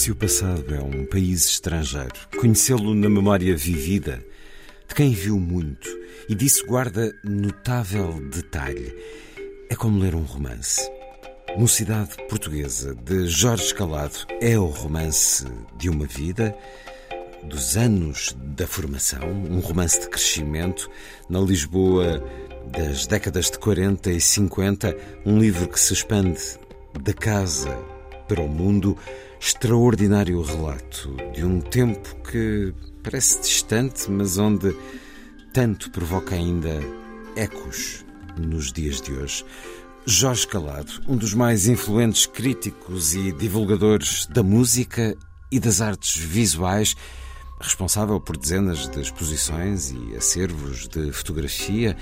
Se o passado é um país estrangeiro, conhecê-lo na memória vivida de quem viu muito e disso guarda notável detalhe, é como ler um romance. Mocidade Portuguesa, de Jorge Escalado, é o romance de uma vida, dos anos da formação, um romance de crescimento na Lisboa das décadas de 40 e 50, um livro que se expande da casa para o mundo, extraordinário relato de um tempo que parece distante, mas onde tanto provoca ainda ecos nos dias de hoje. Jorge Calado, um dos mais influentes críticos e divulgadores da música e das artes visuais, responsável por dezenas de exposições e acervos de fotografia,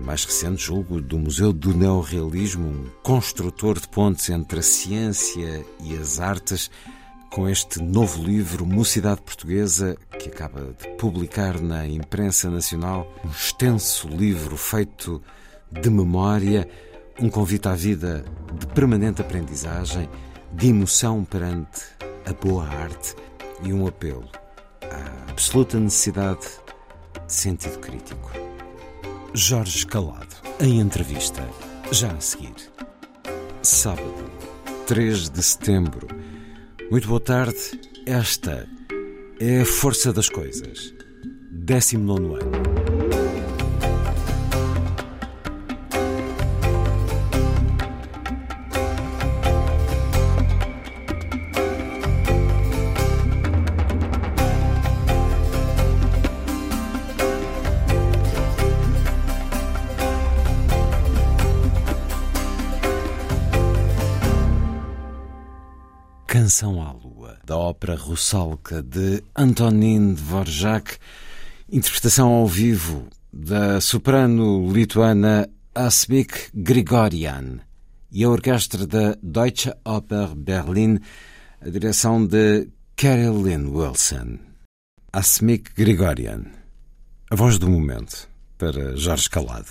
mais recente, julgo, do Museu do Neorrealismo, um construtor de pontes entre a ciência e as artes, com este novo livro, Mocidade Portuguesa, que acaba de publicar na imprensa nacional, um extenso livro feito de memória, um convite à vida de permanente aprendizagem, de emoção perante a boa arte e um apelo à absoluta necessidade de sentido crítico. Jorge Calado, em entrevista, já a seguir. Sábado, 3 de setembro. Muito boa tarde. Esta é a Força das Coisas. 19 ano. Canção à Lua, da ópera Russalka de Antonin Dvorak, interpretação ao vivo da soprano lituana Asmik Grigorian e a orquestra da Deutsche Oper Berlin, a direção de Carolyn Wilson. Asmik Grigorian, a voz do momento, para Jorge Calado.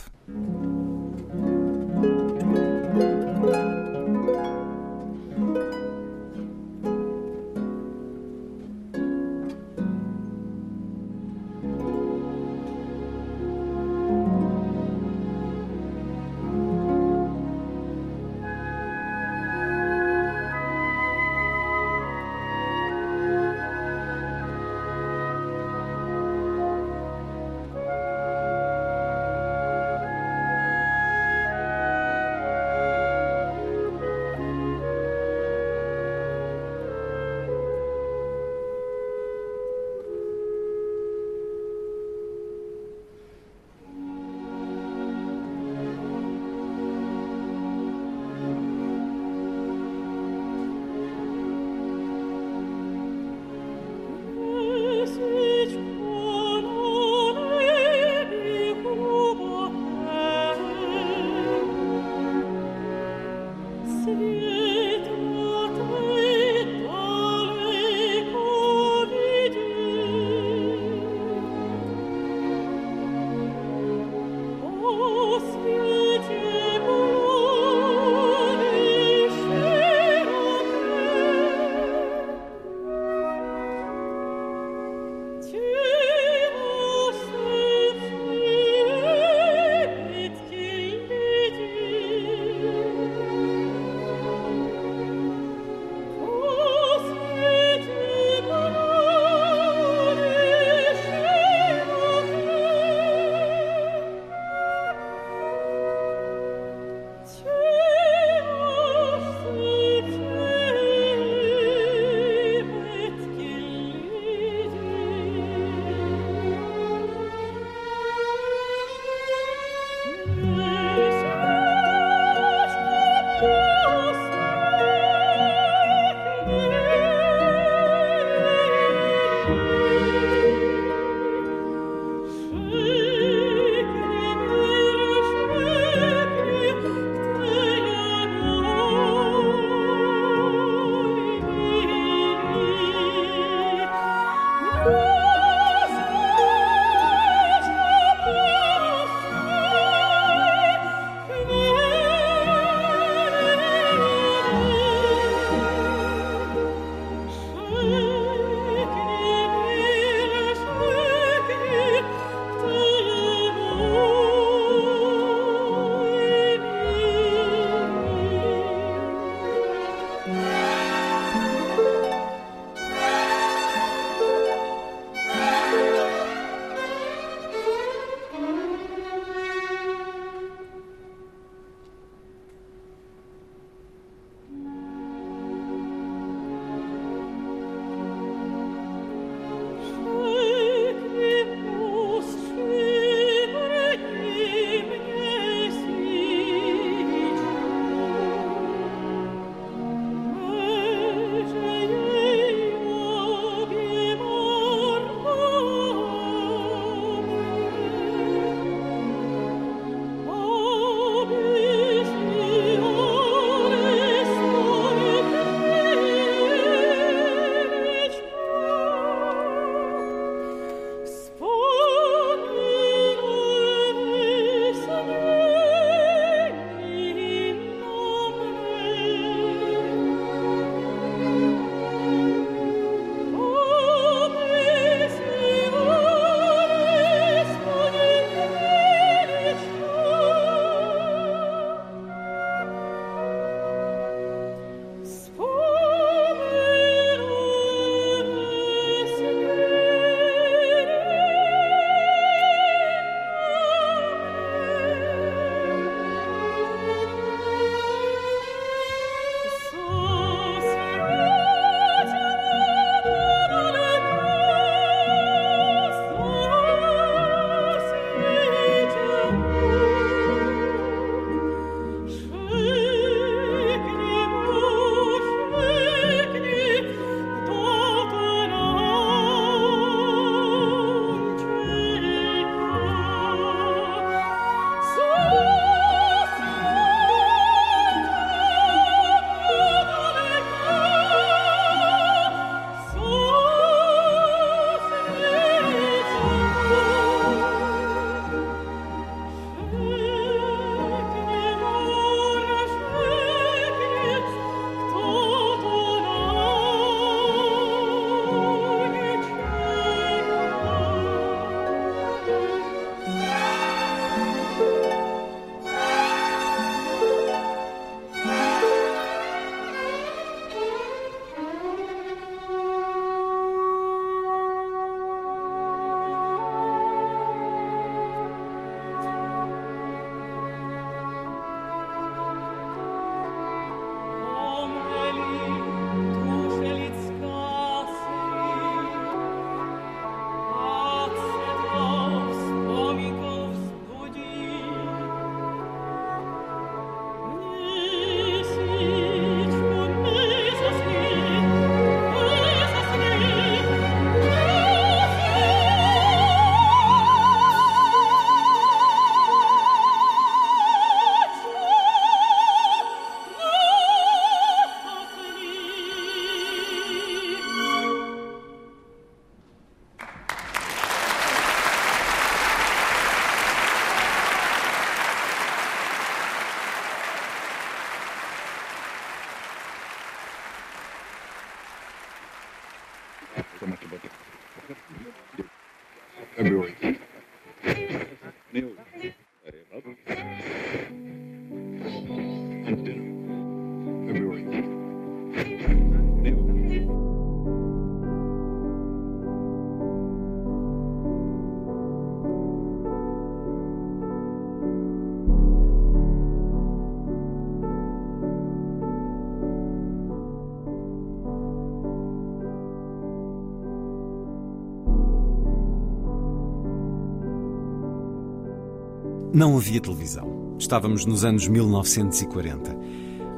Não havia televisão. Estávamos nos anos 1940.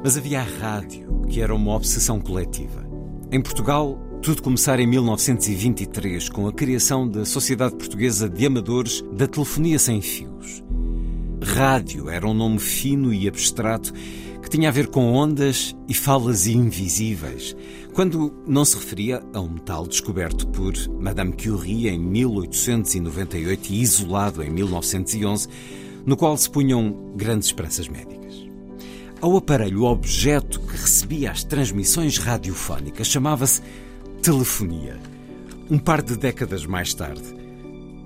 Mas havia a rádio, que era uma obsessão coletiva. Em Portugal, tudo começara em 1923 com a criação da Sociedade Portuguesa de Amadores da Telefonia Sem Fios. Rádio era um nome fino e abstrato que tinha a ver com ondas e falas invisíveis, quando não se referia a um metal descoberto por Madame Curie em 1898 e isolado em 1911 no qual se punham grandes esperanças médicas. Ao aparelho objeto que recebia as transmissões radiofónicas chamava-se telefonia. Um par de décadas mais tarde,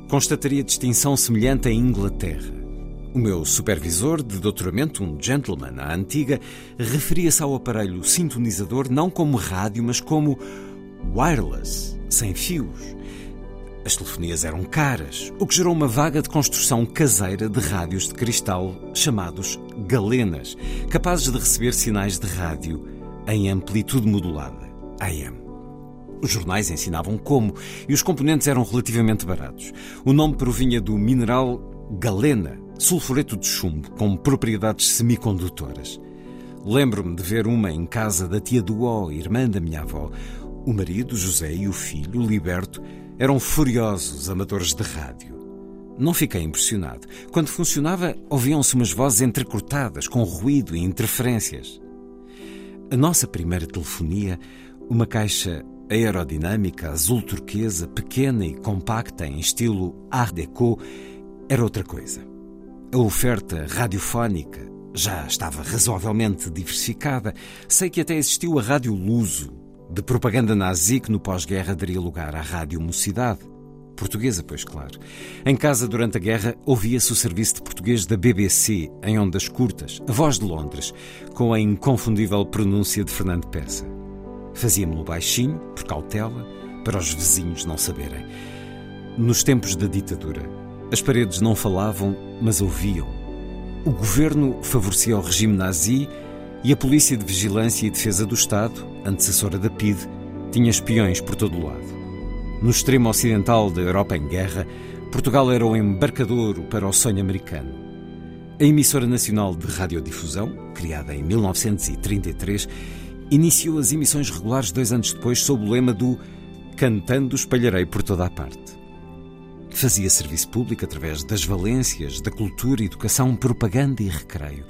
constataria distinção semelhante em Inglaterra. O meu supervisor de doutoramento, um gentleman à antiga, referia-se ao aparelho sintonizador não como rádio, mas como wireless, sem fios as telefonias eram caras, o que gerou uma vaga de construção caseira de rádios de cristal chamados galenas, capazes de receber sinais de rádio em amplitude modulada, AM. Os jornais ensinavam como e os componentes eram relativamente baratos. O nome provinha do mineral galena, sulfureto de chumbo, com propriedades semicondutoras. Lembro-me de ver uma em casa da tia O, irmã da minha avó. O marido, José, e o filho, Liberto, eram furiosos amadores de rádio. Não fiquei impressionado. Quando funcionava, ouviam-se umas vozes entrecortadas, com ruído e interferências. A nossa primeira telefonia, uma caixa aerodinâmica azul turquesa, pequena e compacta em estilo Art Deco, era outra coisa. A oferta radiofónica já estava razoavelmente diversificada. Sei que até existiu a Rádio Luso, de propaganda nazi que no pós-guerra daria lugar à Rádio Mocidade. Portuguesa, pois claro. Em casa, durante a guerra, ouvia-se o serviço de português da BBC, em ondas curtas, a voz de Londres, com a inconfundível pronúncia de Fernando Peça. Fazíamos-lo baixinho, por cautela, para os vizinhos não saberem. Nos tempos da ditadura, as paredes não falavam, mas ouviam. O governo favorecia o regime nazi e a Polícia de Vigilância e Defesa do Estado, antecessora da PID, tinha espiões por todo o lado. No extremo ocidental da Europa em guerra, Portugal era o embarcador para o sonho americano. A emissora nacional de radiodifusão, criada em 1933, iniciou as emissões regulares dois anos depois sob o lema do Cantando Espalharei por toda a parte. Fazia serviço público através das valências da cultura, educação, propaganda e recreio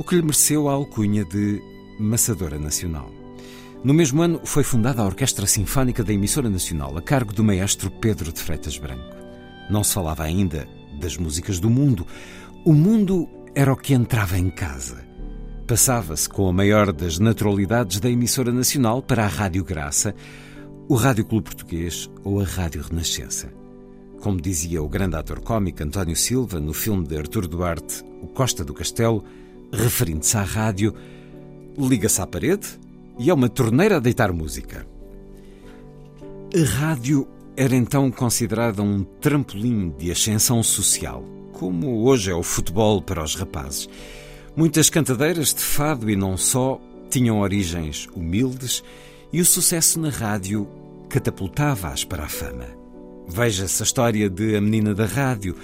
o que lhe mereceu a alcunha de Massadora Nacional. No mesmo ano foi fundada a Orquestra Sinfónica da Emissora Nacional, a cargo do maestro Pedro de Freitas Branco. Não se falava ainda das músicas do mundo. O mundo era o que entrava em casa. Passava-se com a maior das naturalidades da emissora nacional para a Rádio Graça, o Rádio Clube Português ou a Rádio Renascença. Como dizia o grande ator cómico António Silva no filme de Artur Duarte, O Costa do Castelo, referindo-se à rádio, liga-se à parede e é uma torneira a deitar música. A rádio era então considerada um trampolim de ascensão social, como hoje é o futebol para os rapazes. Muitas cantadeiras de fado e não só tinham origens humildes e o sucesso na rádio catapultava-as para a fama. Veja-se a história de A Menina da Rádio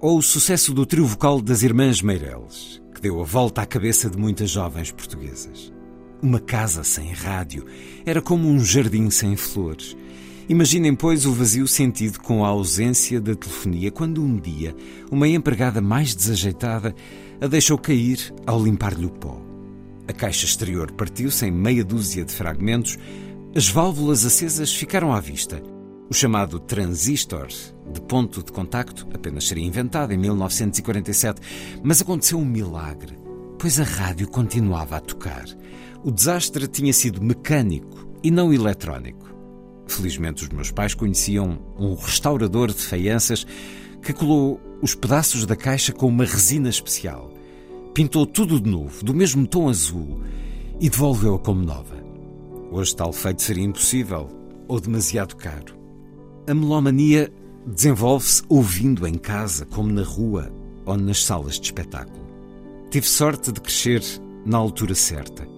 ou o sucesso do trio vocal das Irmãs Meireles, deu a volta à cabeça de muitas jovens portuguesas. Uma casa sem rádio era como um jardim sem flores. Imaginem, pois, o vazio sentido com a ausência da telefonia quando um dia uma empregada mais desajeitada a deixou cair ao limpar-lhe o pó. A caixa exterior partiu-se em meia dúzia de fragmentos, as válvulas acesas ficaram à vista. O chamado transistor de ponto de contacto apenas seria inventado em 1947, mas aconteceu um milagre, pois a rádio continuava a tocar. O desastre tinha sido mecânico e não eletrónico. Felizmente, os meus pais conheciam um restaurador de faianças que colou os pedaços da caixa com uma resina especial. Pintou tudo de novo, do mesmo tom azul, e devolveu-a como nova. Hoje tal feito seria impossível ou demasiado caro. A melomania desenvolve-se ouvindo em casa, como na rua ou nas salas de espetáculo. Tive sorte de crescer na altura certa.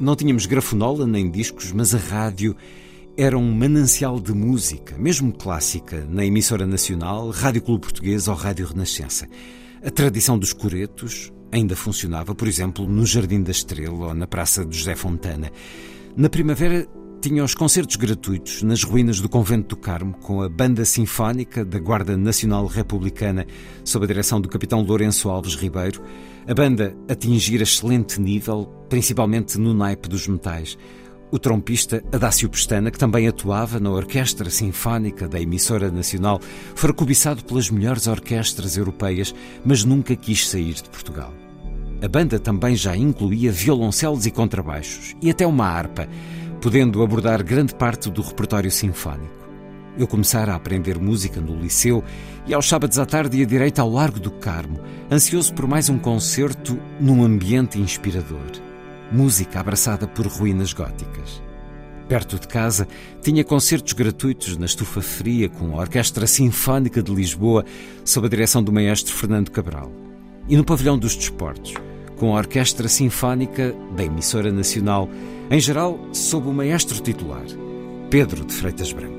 Não tínhamos grafonola nem discos, mas a rádio era um manancial de música, mesmo clássica, na emissora nacional, Rádio Clube Português ou Rádio Renascença. A tradição dos coretos ainda funcionava, por exemplo, no Jardim da Estrela ou na Praça de José Fontana. Na primavera tinha os concertos gratuitos nas ruínas do Convento do Carmo, com a Banda Sinfónica da Guarda Nacional Republicana, sob a direção do capitão Lourenço Alves Ribeiro. A banda atingir excelente nível, principalmente no naipe dos metais. O trompista Adácio Pestana, que também atuava na Orquestra Sinfónica da emissora nacional, foi cobiçado pelas melhores orquestras europeias, mas nunca quis sair de Portugal. A banda também já incluía violoncelos e contrabaixos, e até uma harpa, podendo abordar grande parte do repertório sinfónico. Eu começara a aprender música no liceu e aos sábados à tarde ia direito ao Largo do Carmo, ansioso por mais um concerto num ambiente inspirador. Música abraçada por ruínas góticas. Perto de casa, tinha concertos gratuitos na Estufa Fria com a Orquestra Sinfónica de Lisboa, sob a direção do maestro Fernando Cabral. E no Pavilhão dos Desportos, com a Orquestra Sinfónica da Emissora Nacional, em geral sob o maestro titular, Pedro de Freitas Branco.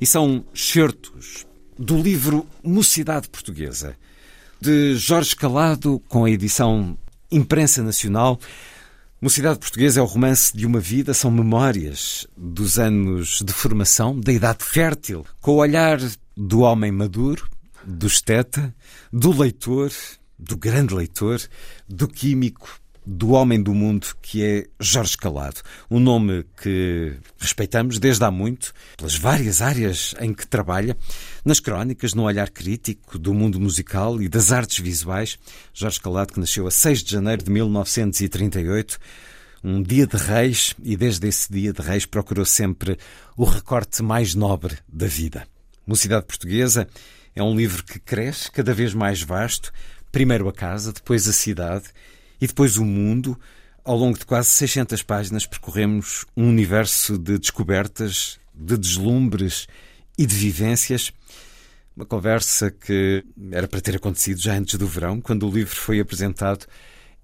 E são certos do livro Mocidade Portuguesa, de Jorge Calado, com a edição Imprensa Nacional. Mocidade Portuguesa é o romance de uma vida, são memórias dos anos de formação, da idade fértil, com o olhar do homem maduro, do esteta, do leitor, do grande leitor, do químico, do homem do mundo que é Jorge Calado. Um nome que respeitamos desde há muito, pelas várias áreas em que trabalha, nas crónicas, no olhar crítico do mundo musical e das artes visuais. Jorge Calado, que nasceu a 6 de janeiro de 1938, um dia de reis, e desde esse dia de reis procurou sempre o recorte mais nobre da vida. Mocidade Portuguesa é um livro que cresce cada vez mais vasto, primeiro a casa, depois a cidade e depois o mundo. Ao longo de quase 600 páginas percorremos um universo de descobertas, de deslumbres e de vivências. Uma conversa que era para ter acontecido já antes do verão, quando o livro foi apresentado.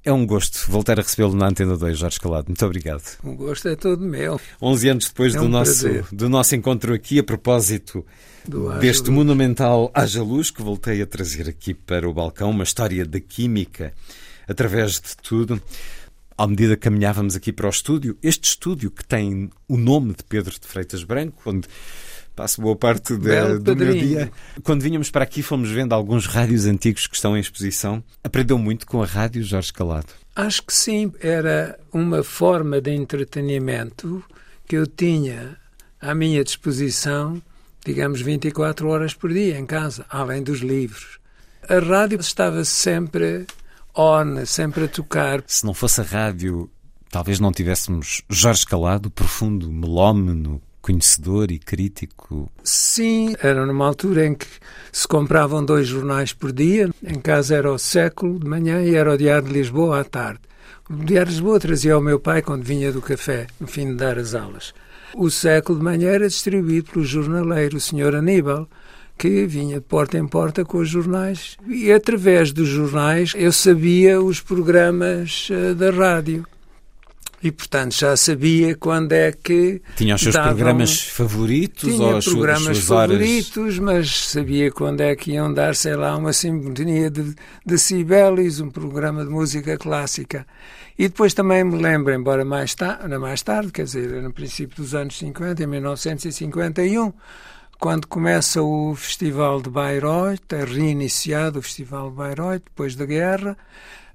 É um gosto voltar a recebê-lo na Antena 2, Jorge Calado. Muito obrigado. O gosto é todo meu. 11 anos depois é um do, nosso, do nosso encontro aqui, a propósito deste monumental Haja Luz, que voltei a trazer aqui para o balcão, uma história da química através de tudo. À medida que caminhávamos aqui para o estúdio, este estúdio que tem o nome de Pedro de Freitas Branco, onde passo boa parte de, do meu dia. Quando vinhamos para aqui, fomos vendo alguns rádios antigos que estão em exposição. Aprendeu muito com a rádio, Jorge Calado? Acho que sim. Era uma forma de entretenimento que eu tinha à minha disposição, digamos, 24 horas por dia em casa, além dos livros. A rádio estava sempre on, sempre a tocar. Se não fosse a rádio, talvez não tivéssemos Jorge Calado, profundo melómeno, conhecedor e crítico? Sim, era numa altura em que se compravam dois jornais por dia. Em casa era o Século de manhã e era o Diário de Lisboa à tarde. O Diário de Lisboa trazia ao meu pai quando vinha do café, no fim de dar as aulas. O Século de manhã era distribuído pelo jornaleiro, o Sr. Aníbal, que vinha de porta em porta com os jornais e através dos jornais eu sabia os programas uh, da rádio. E, portanto, já sabia quando é que. Tinha os seus davam... programas favoritos Tinha ou programas favoritos, horas... mas sabia quando é que iam dar, sei lá, uma sinfonia de, de um programa de música clássica. E depois também me lembro, embora mais, ta mais tarde, quer dizer, no princípio dos anos 50, em 1951, quando começa o Festival de Bayreuth, é reiniciado o Festival de Bayreuth depois da guerra,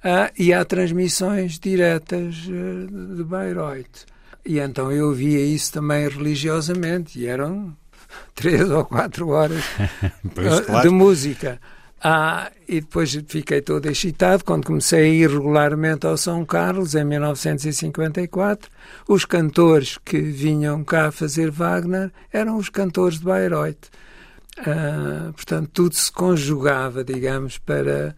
ah, e há transmissões diretas uh, de Bayreuth. E então eu via isso também religiosamente, e eram três ou quatro horas pois, uh, claro. de música. Ah, e depois fiquei todo excitado quando comecei a ir regularmente ao São Carlos, em 1954. Os cantores que vinham cá fazer Wagner eram os cantores de Bayreuth. Ah, portanto, tudo se conjugava, digamos, para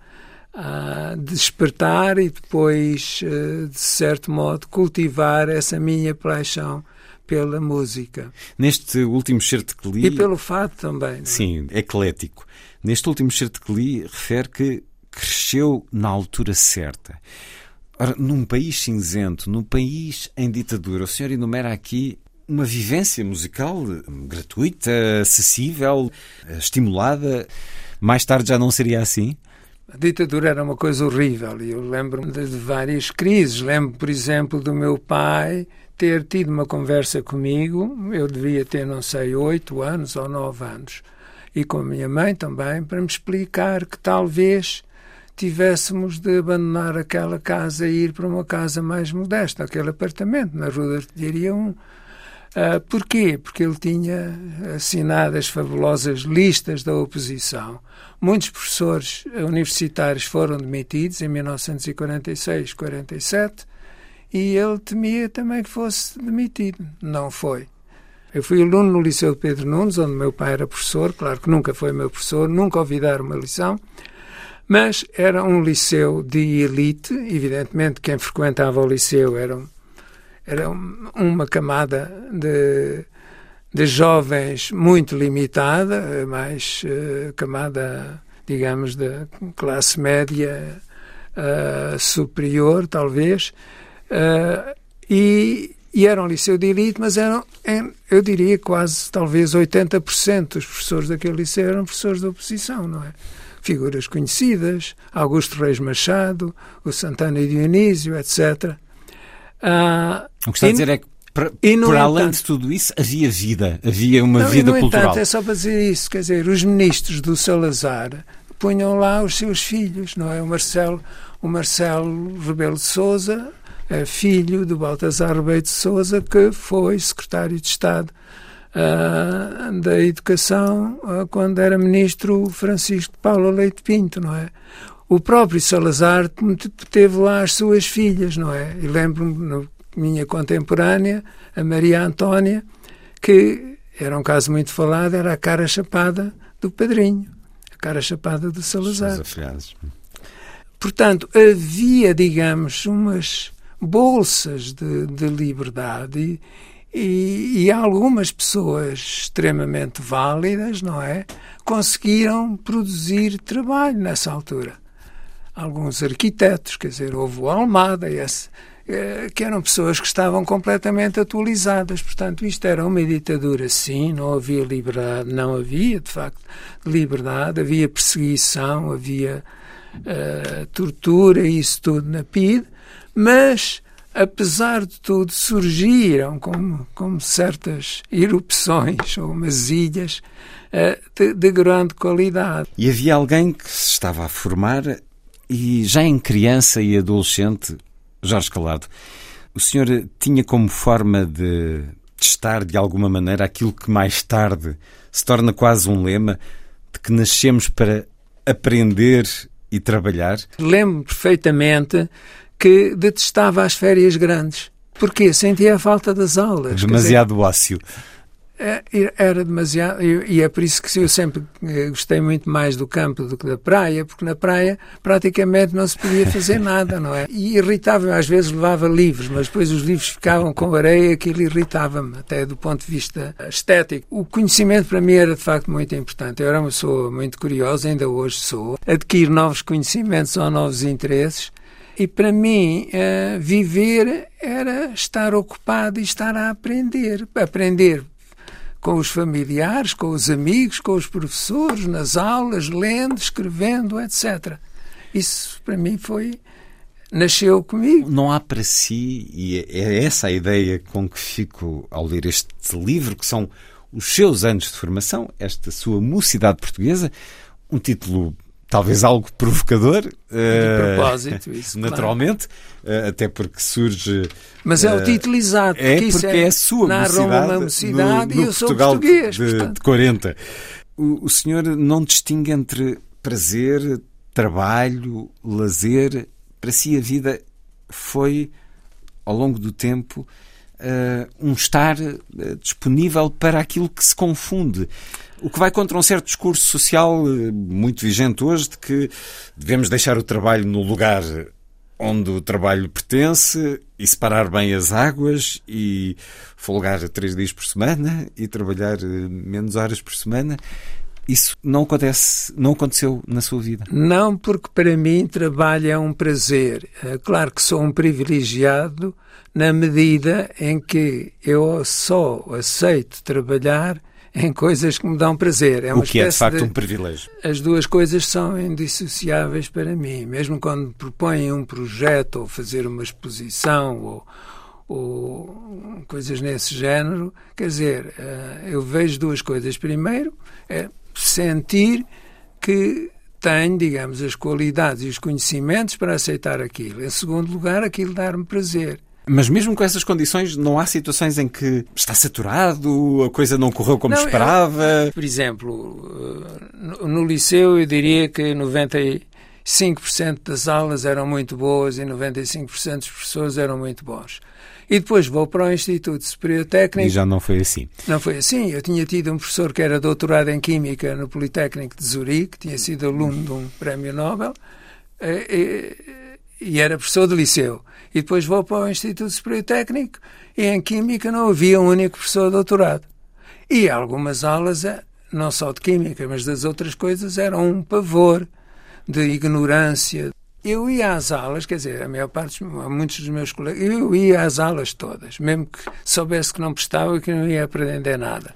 ah, despertar e depois, ah, de certo modo, cultivar essa minha paixão pela música. Neste último certo que li... E pelo fado também. Não? é? Sim, eclético. Neste último certo que li, refere que cresceu na altura certa. Ora, num país cinzento, num país em ditadura, o senhor enumera aqui uma vivência musical gratuita, acessível, estimulada. Mais tarde já não seria assim? A ditadura era uma coisa horrível e eu lembro-me de várias crises. Lembro, por exemplo, do meu pai ter tido uma conversa comigo, eu devia ter, não sei, oito anos ou nove anos, e com a minha mãe também, para me explicar que talvez tivéssemos de abandonar aquela casa e ir para uma casa mais modesta, aquele apartamento na Rua da Artilharia 1. Uh, porquê? Porque ele tinha assinado as fabulosas listas da oposição. Muitos professores universitários foram demitidos em 1946, 47 e ele temia também que fosse demitido. Não foi. Eu fui aluno no Liceu Pedro Nunes, onde meu pai era professor, claro que nunca foi meu professor, nunca ouvi dar uma lição, mas era um liceu de elite, evidentemente quem frequentava o liceu era, era uma camada de, de jovens muito limitada, mais uh, camada, digamos, da classe média uh, superior, talvez, uh, e, e era um liceu de elite, mas eram, eu diria, quase, talvez 80% dos professores daquele liceu eram professores da oposição, não é? Figuras conhecidas, Augusto Reis Machado, o Santana e Dionísio, etc. Uh, o que está a dizer é que, para, por além entanto, de tudo isso, havia vida, havia uma não, vida e, no cultural. Entanto, é só para dizer isso, quer dizer, os ministros do Salazar punham lá os seus filhos, não é? O Marcelo, o Marcelo Rebelo de Souza, é filho do Baltasar Rebelo de Souza, que foi secretário de Estado uh, da Educação uh, quando era ministro Francisco de Paula Leite Pinto, não é? O próprio Salazar teve lá as suas filhas, não é? E lembro-me, minha contemporânea, a Maria Antónia, que era um caso muito falado, era a cara chapada do padrinho, a cara chapada do Salazar. Portanto, havia, digamos, umas bolsas de, de liberdade e, e, algumas pessoas extremamente válidas, não é? Conseguiram produzir trabalho nessa altura. Alguns arquitetos, quer dizer, houve o Almada, esse, que eram pessoas que estavam completamente atualizadas. Portanto, isto era uma ditadura, sim, não havia liberdade, não havia, de facto, liberdade, havia perseguição, havia uh, tortura, isso tudo na PIDE, mas apesar de tudo, surgiram como, como certas erupções ou umas ilhas uh, de, de, grande qualidade. E havia alguém que se estava a formar e já em criança e adolescente, Jorge Calado, o senhor tinha como forma de testar de alguma maneira aquilo que mais tarde se torna quase um lema de que nascemos para aprender e trabalhar? Lembro perfeitamente que detestava as férias grandes. Porquê? Sentia a falta das aulas. Demasiado dizer, ócio. Era demasiado, e é por isso que eu sempre eh, gostei muito mais do campo do que da praia, porque na praia praticamente não se podia fazer nada, não é? E irritava-me, às vezes levava livros, mas depois os livros ficavam com areia, aquilo irritava-me, até do ponto de vista estético. O conhecimento para mim era de facto muito importante. Eu era uma pessoa muito curiosa, ainda hoje sou. Adquirir novos conhecimentos ou novos interesses e para mim, uh, viver era estar ocupado e estar a aprender. Aprender com os familiares, com os amigos, com os professores, nas aulas, lendo, escrevendo, etc. Isso para mim foi. nasceu comigo. Não há para si, e é essa a ideia com que fico ao ler este livro, que são os seus anos de formação, esta sua mocidade portuguesa, um título talvez algo provocador. De propósito, isso. Naturalmente, claro. uh, até porque surge. Mas é o título exato. É porque é, é, a sua mocidade, uma mocidade no, no e eu sou Portugal português. De, de 40. O, o senhor não distingue entre prazer, trabalho, lazer. Para si, a vida foi, ao longo do tempo, um estar uh, disponível para aquilo que se confunde. O que vai contra um certo discurso social uh, muito vigente hoje de que devemos deixar o trabalho no lugar onde o trabalho pertence e separar bem as águas e folgar três dias por semana e trabalhar menos horas por semana. Isso não acontece, não aconteceu na sua vida? Não, porque para mim trabalho é um prazer. Claro que sou um privilegiado na medida em que eu só aceito trabalhar em coisas que me dão prazer. É o que é de facto de... um privilégio. As duas coisas são indissociáveis para mim. Mesmo quando me propõem um projeto ou fazer uma exposição ou, ou coisas nesse género, quer dizer, eh, eu vejo duas coisas. Primeiro, é sentir que tenho, digamos, as qualidades e os conhecimentos para aceitar aquilo. Em segundo lugar, aquilo dar-me prazer. Mas mesmo com essas condições, não há situações em que está saturado, a coisa não correu como não, esperava? Eu, por exemplo, no, no liceu eu diria que 95% das aulas eram muito boas e 95% dos professores eram muito bons. E depois vou para o Instituto Superior Técnico. E já não foi assim. Não foi assim. Eu tinha tido um professor que era doutorado em Química no Politécnico de Zurique, tinha sido aluno de um prémio Nobel, e, e, e era professor de liceu. E depois vou para o Instituto Superior Técnico e em Química não havia um único professor de doutorado. E algumas aulas, eh, não só de Química, mas das outras coisas, eram um pavor de ignorância. Eu ia às aulas, quer dizer, a maior parte, muitos dos meus colegas, eu ia às aulas todas, mesmo que soubesse que não prestava e que não ia aprender nada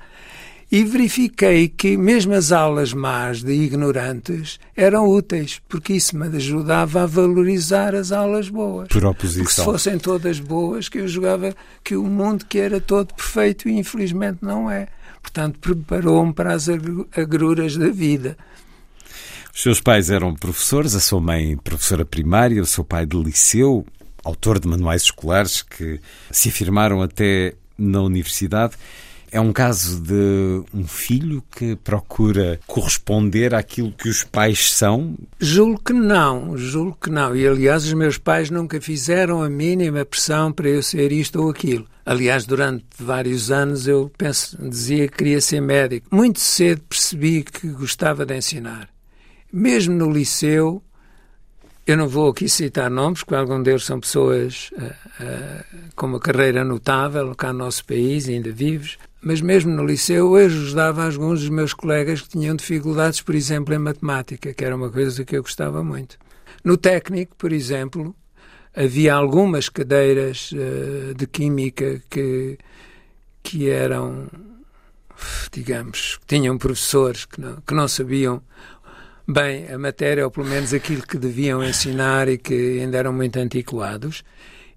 e verifiquei que mesmo as aulas más de ignorantes eram úteis, porque isso me ajudava a valorizar as aulas boas. Por oposição. Porque se fossem todas boas, que eu jogava que o mundo que era todo perfeito e infelizmente não é. Portanto, preparou-me para as agruras da vida. Os seus pais eram professores, a sua mãe professora primária, o seu pai de liceu, autor de manuais escolares que se afirmaram até na universidade. É um caso de um filho que procura corresponder àquilo que os pais são? Julgo que não, julgo que não. E aliás, os meus pais nunca fizeram a mínima pressão para eu ser isto ou aquilo. Aliás, durante vários anos eu penso, dizia que queria ser médico. Muito cedo percebi que gostava de ensinar. Mesmo no liceu, eu não vou aqui citar nomes, porque alguns deles são pessoas uh, uh, com uma carreira notável cá no nosso país, ainda vivos, mas mesmo no liceu eu ajudava alguns dos meus colegas que tinham dificuldades, por exemplo, em matemática, que era uma coisa que eu gostava muito. No técnico, por exemplo, havia algumas cadeiras uh, de química que, que eram, digamos, que tinham professores que não, que não sabiam bem a matéria, ou pelo menos aquilo que deviam ensinar e que ainda eram muito antiquados.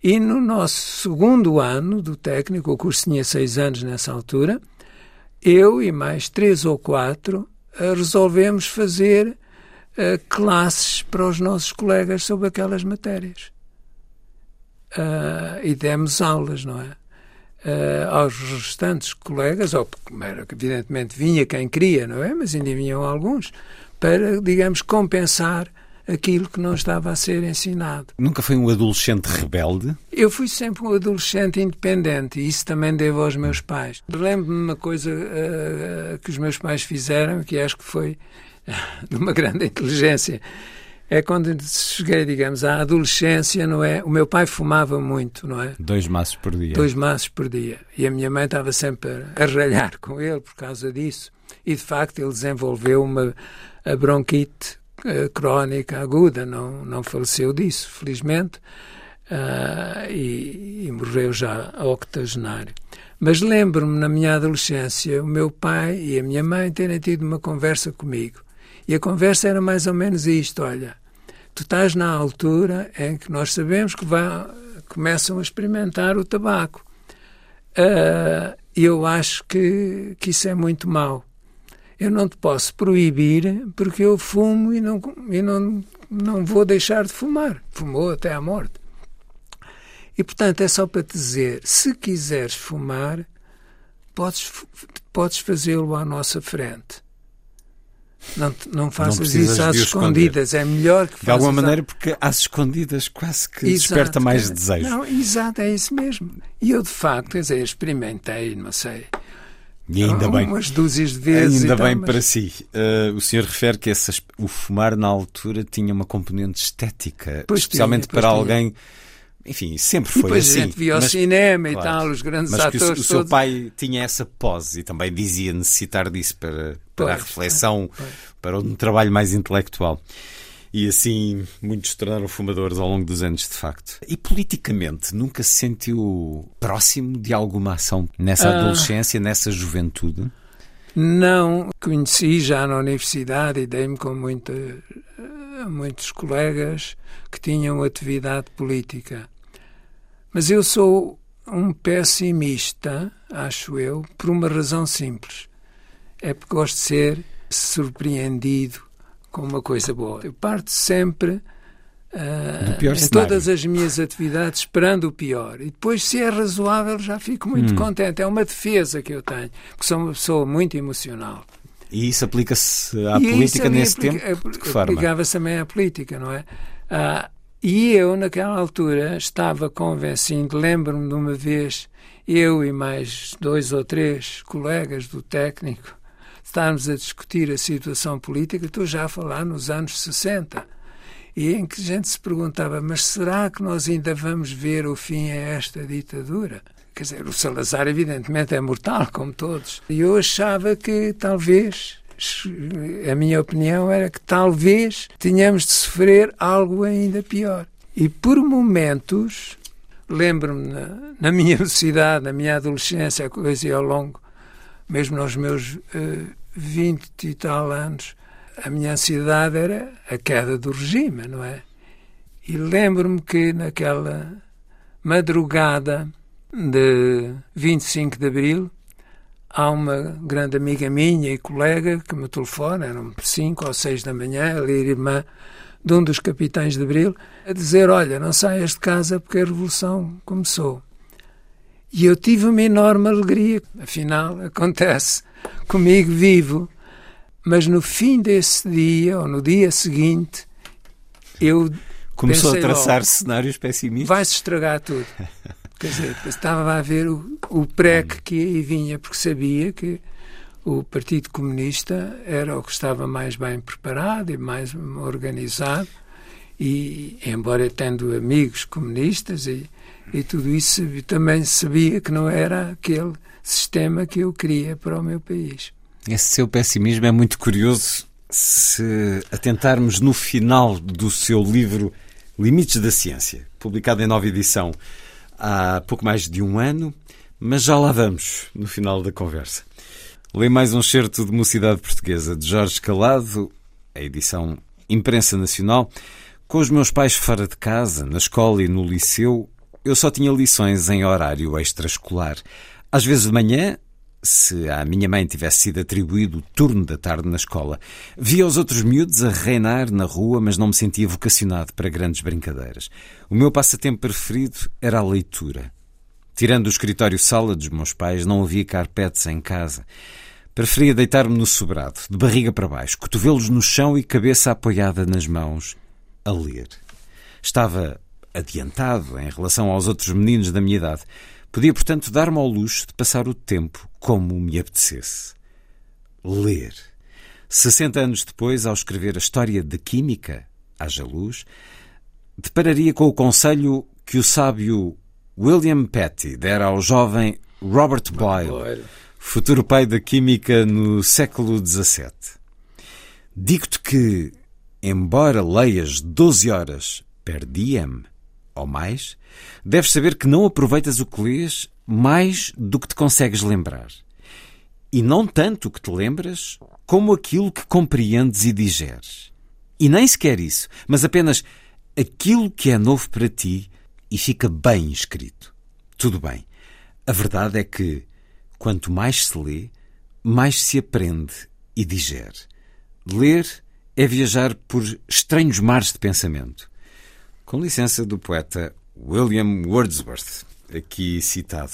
E no nosso segundo ano do técnico, o curso tinha seis anos nessa altura, eu e mais três ou quatro eh, resolvemos fazer uh, classes para os nossos colegas sobre aquelas matérias. Uh, e demos aulas, não é? Uh, aos restantes colegas, ou evidentemente vinha quem queria, não é? Mas ainda vinham alguns, para, digamos, compensar aquilo que não estava a ser ensinado. Nunca foi um adolescente rebelde? Eu fui sempre um adolescente independente e isso também devo aos meus pais. Lembro-me uma coisa uh, que os meus pais fizeram, que acho que foi de uma grande inteligência. É quando cheguei, digamos, à adolescência, não é? O meu pai fumava muito, não é? Dois maços por dia. Dois maços por dia. E a minha mãe estava sempre a ralhar com ele por causa disso. E, de facto, ele desenvolveu uma a bronquite crónica aguda, não, não faleceu disso, felizmente, uh, e, e, morreu já octogenário. Mas lembro-me, na minha adolescência, o meu pai e a minha mãe terem tido uma conversa comigo. E a conversa era mais ou menos isto: olha, tu estás na altura em que nós sabemos que vai, começam a experimentar o tabaco. Uh, eu acho que, que isso é muito mau. Eu não te posso proibir porque eu fumo e não, e não, não vou deixar de fumar. Fumou até à morte. E, portanto, é só para te dizer: se quiseres fumar, podes, podes fazê-lo à nossa frente. Não, não faças não isso às escondidas, é melhor que faças. De alguma maneira, porque às escondidas quase que exato, desperta mais desejo. Não, exato, é isso mesmo. E eu, de facto, quer dizer, experimentei, não sei. E ainda bem. Umas dúzias de vezes. Ainda bem mas... para si. Uh, o senhor refere que essas, o fumar na altura tinha uma componente estética, pois especialmente tinha, para tinha. alguém. Enfim, sempre foi assim. a gente via ao mas- cinema claro. e tal, os grandes Mas que o, atores o seu todos. pai tinha essa pose e também dizia necessitar disso para, para a Pois, reflexão, para um trabalho mais intelectual. E assim muitos tornaram fumadores ao longo dos anos, de facto. E politicamente, nunca se sentiu próximo de alguma ação nessa Ah. adolescência, nessa juventude? Não, conheci já na universidade e dei-me com muita, muitos colegas que tinham atividade política. Mas eu sou um pessimista, acho eu, por uma razão simples. É porque gosto de ser surpreendido com uma coisa boa. Eu parto sempre pior em cenário. todas as minhas atividades esperando o pior. E depois, se é razoável, já fico muito Hum. contente. É uma defesa que eu tenho, porque sou uma pessoa muito emocional. E isso aplica-se à E política nesse aplica- tempo? De que forma? Aplicava-se também à política, não é? Ah, e eu, naquela altura, estava convencido, lembro-me de uma vez, eu e mais dois ou três colegas do técnico, estávamos a discutir a situação política, estou já a falar nos anos 60, e em que a gente se perguntava, mas será que nós ainda vamos ver o fim a esta ditadura? Quer dizer, o Salazar, evidentemente, é mortal, como todos. E eu achava que talvez, a minha opinião era que talvez tenhamos de sofrer algo ainda pior. E por momentos, lembro-me na, na minha mocidade, na minha adolescência, a coisa ia ao longo, mesmo nos meus eh, 20 e tal anos, a minha ansiedade era a queda do regime, não é? E lembro-me que naquela madrugada de 25 de Abril, há uma grande amiga minha e colega que me telefona, eram 5 ou 6 da manhã, ela era irmã de um dos capitães de Abril, a dizer, olha, não saias de casa porque a Revolução começou. E eu tive uma enorme alegria, afinal, acontece comigo vivo, mas no fim desse dia, ou no dia seguinte, eu Começou a traçar cenários pessimistas? vai-se estragar tudo. Quer dizer, estava a ver o, o PREC que aí vinha, porque sabia que o Partido Comunista era o que estava mais bem preparado e mais organizado, e embora tendo amigos comunistas e, e tudo isso, também sabia que não era aquele sistema que eu queria para o meu país. Esse seu pessimismo é muito curioso se atentarmos no final do seu livro Limites da Ciência, publicado em nova edição há pouco mais de um ano, mas já lá vamos no final da conversa. Leio mais um certo de Mocidade Portuguesa de Jorge Calado, a edição Imprensa Nacional. Com os meus pais fora de casa, na escola e no liceu, eu só tinha lições em horário extraescolar. Às vezes de manhã, se à minha mãe tivesse sido atribuído o turno da tarde na escola. Via os outros miúdos a reinar na rua, mas não me sentia vocacionado para grandes brincadeiras. O meu passatempo preferido era a leitura. Tirando o escritório-sala dos meus pais, não havia carpetes em casa. Preferia deitar-me no sobrado, de barriga para baixo, cotovelos no chão e cabeça apoiada nas mãos, a ler. Estava adiantado em relação aos outros meninos da minha idade. Podia, portanto, dar-me ao luxo de passar o tempo como me apetecesse. Ler. 60 anos depois, ao escrever a história de Química, haja luz, depararia com o conselho que o sábio William Petty dera ao jovem Robert Boyle, futuro pai da Química no século XVII. Digo-te que, embora leias 12 horas per diem ou mais, deves saber que não aproveitas o que lês mais do que te consegues lembrar. E não tanto o que te lembras, como aquilo que compreendes e digeres. E nem sequer isso, mas apenas aquilo que é novo para ti e fica bem escrito. Tudo bem. A verdade é que, Quanto mais se lê, mais se aprende e digere. Ler é viajar por estranhos mares de pensamento. Com licença do poeta William Wordsworth, aqui citado.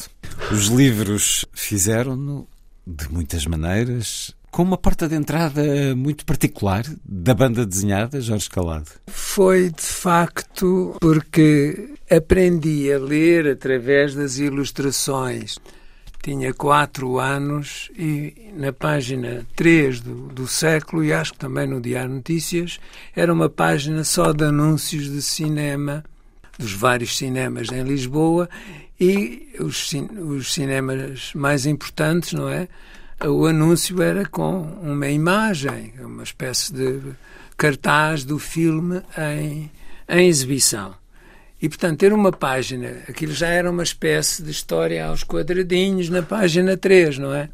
Os livros fizeram-no de muitas maneiras, com uma porta de entrada muito particular da banda desenhada, Jorge Calado. Foi de facto porque aprendi a ler através das ilustrações. Tinha quatro anos e na página 3 do, do século, e acho que também no Diário Notícias, era uma página só de anúncios de cinema, dos vários cinemas em Lisboa, e os, os cinemas mais importantes, não é? O anúncio era com uma imagem, uma espécie de cartaz do filme em, em exibição. E, portanto, ter uma página, aquilo já era uma espécie de história aos quadradinhos na página 3, não é?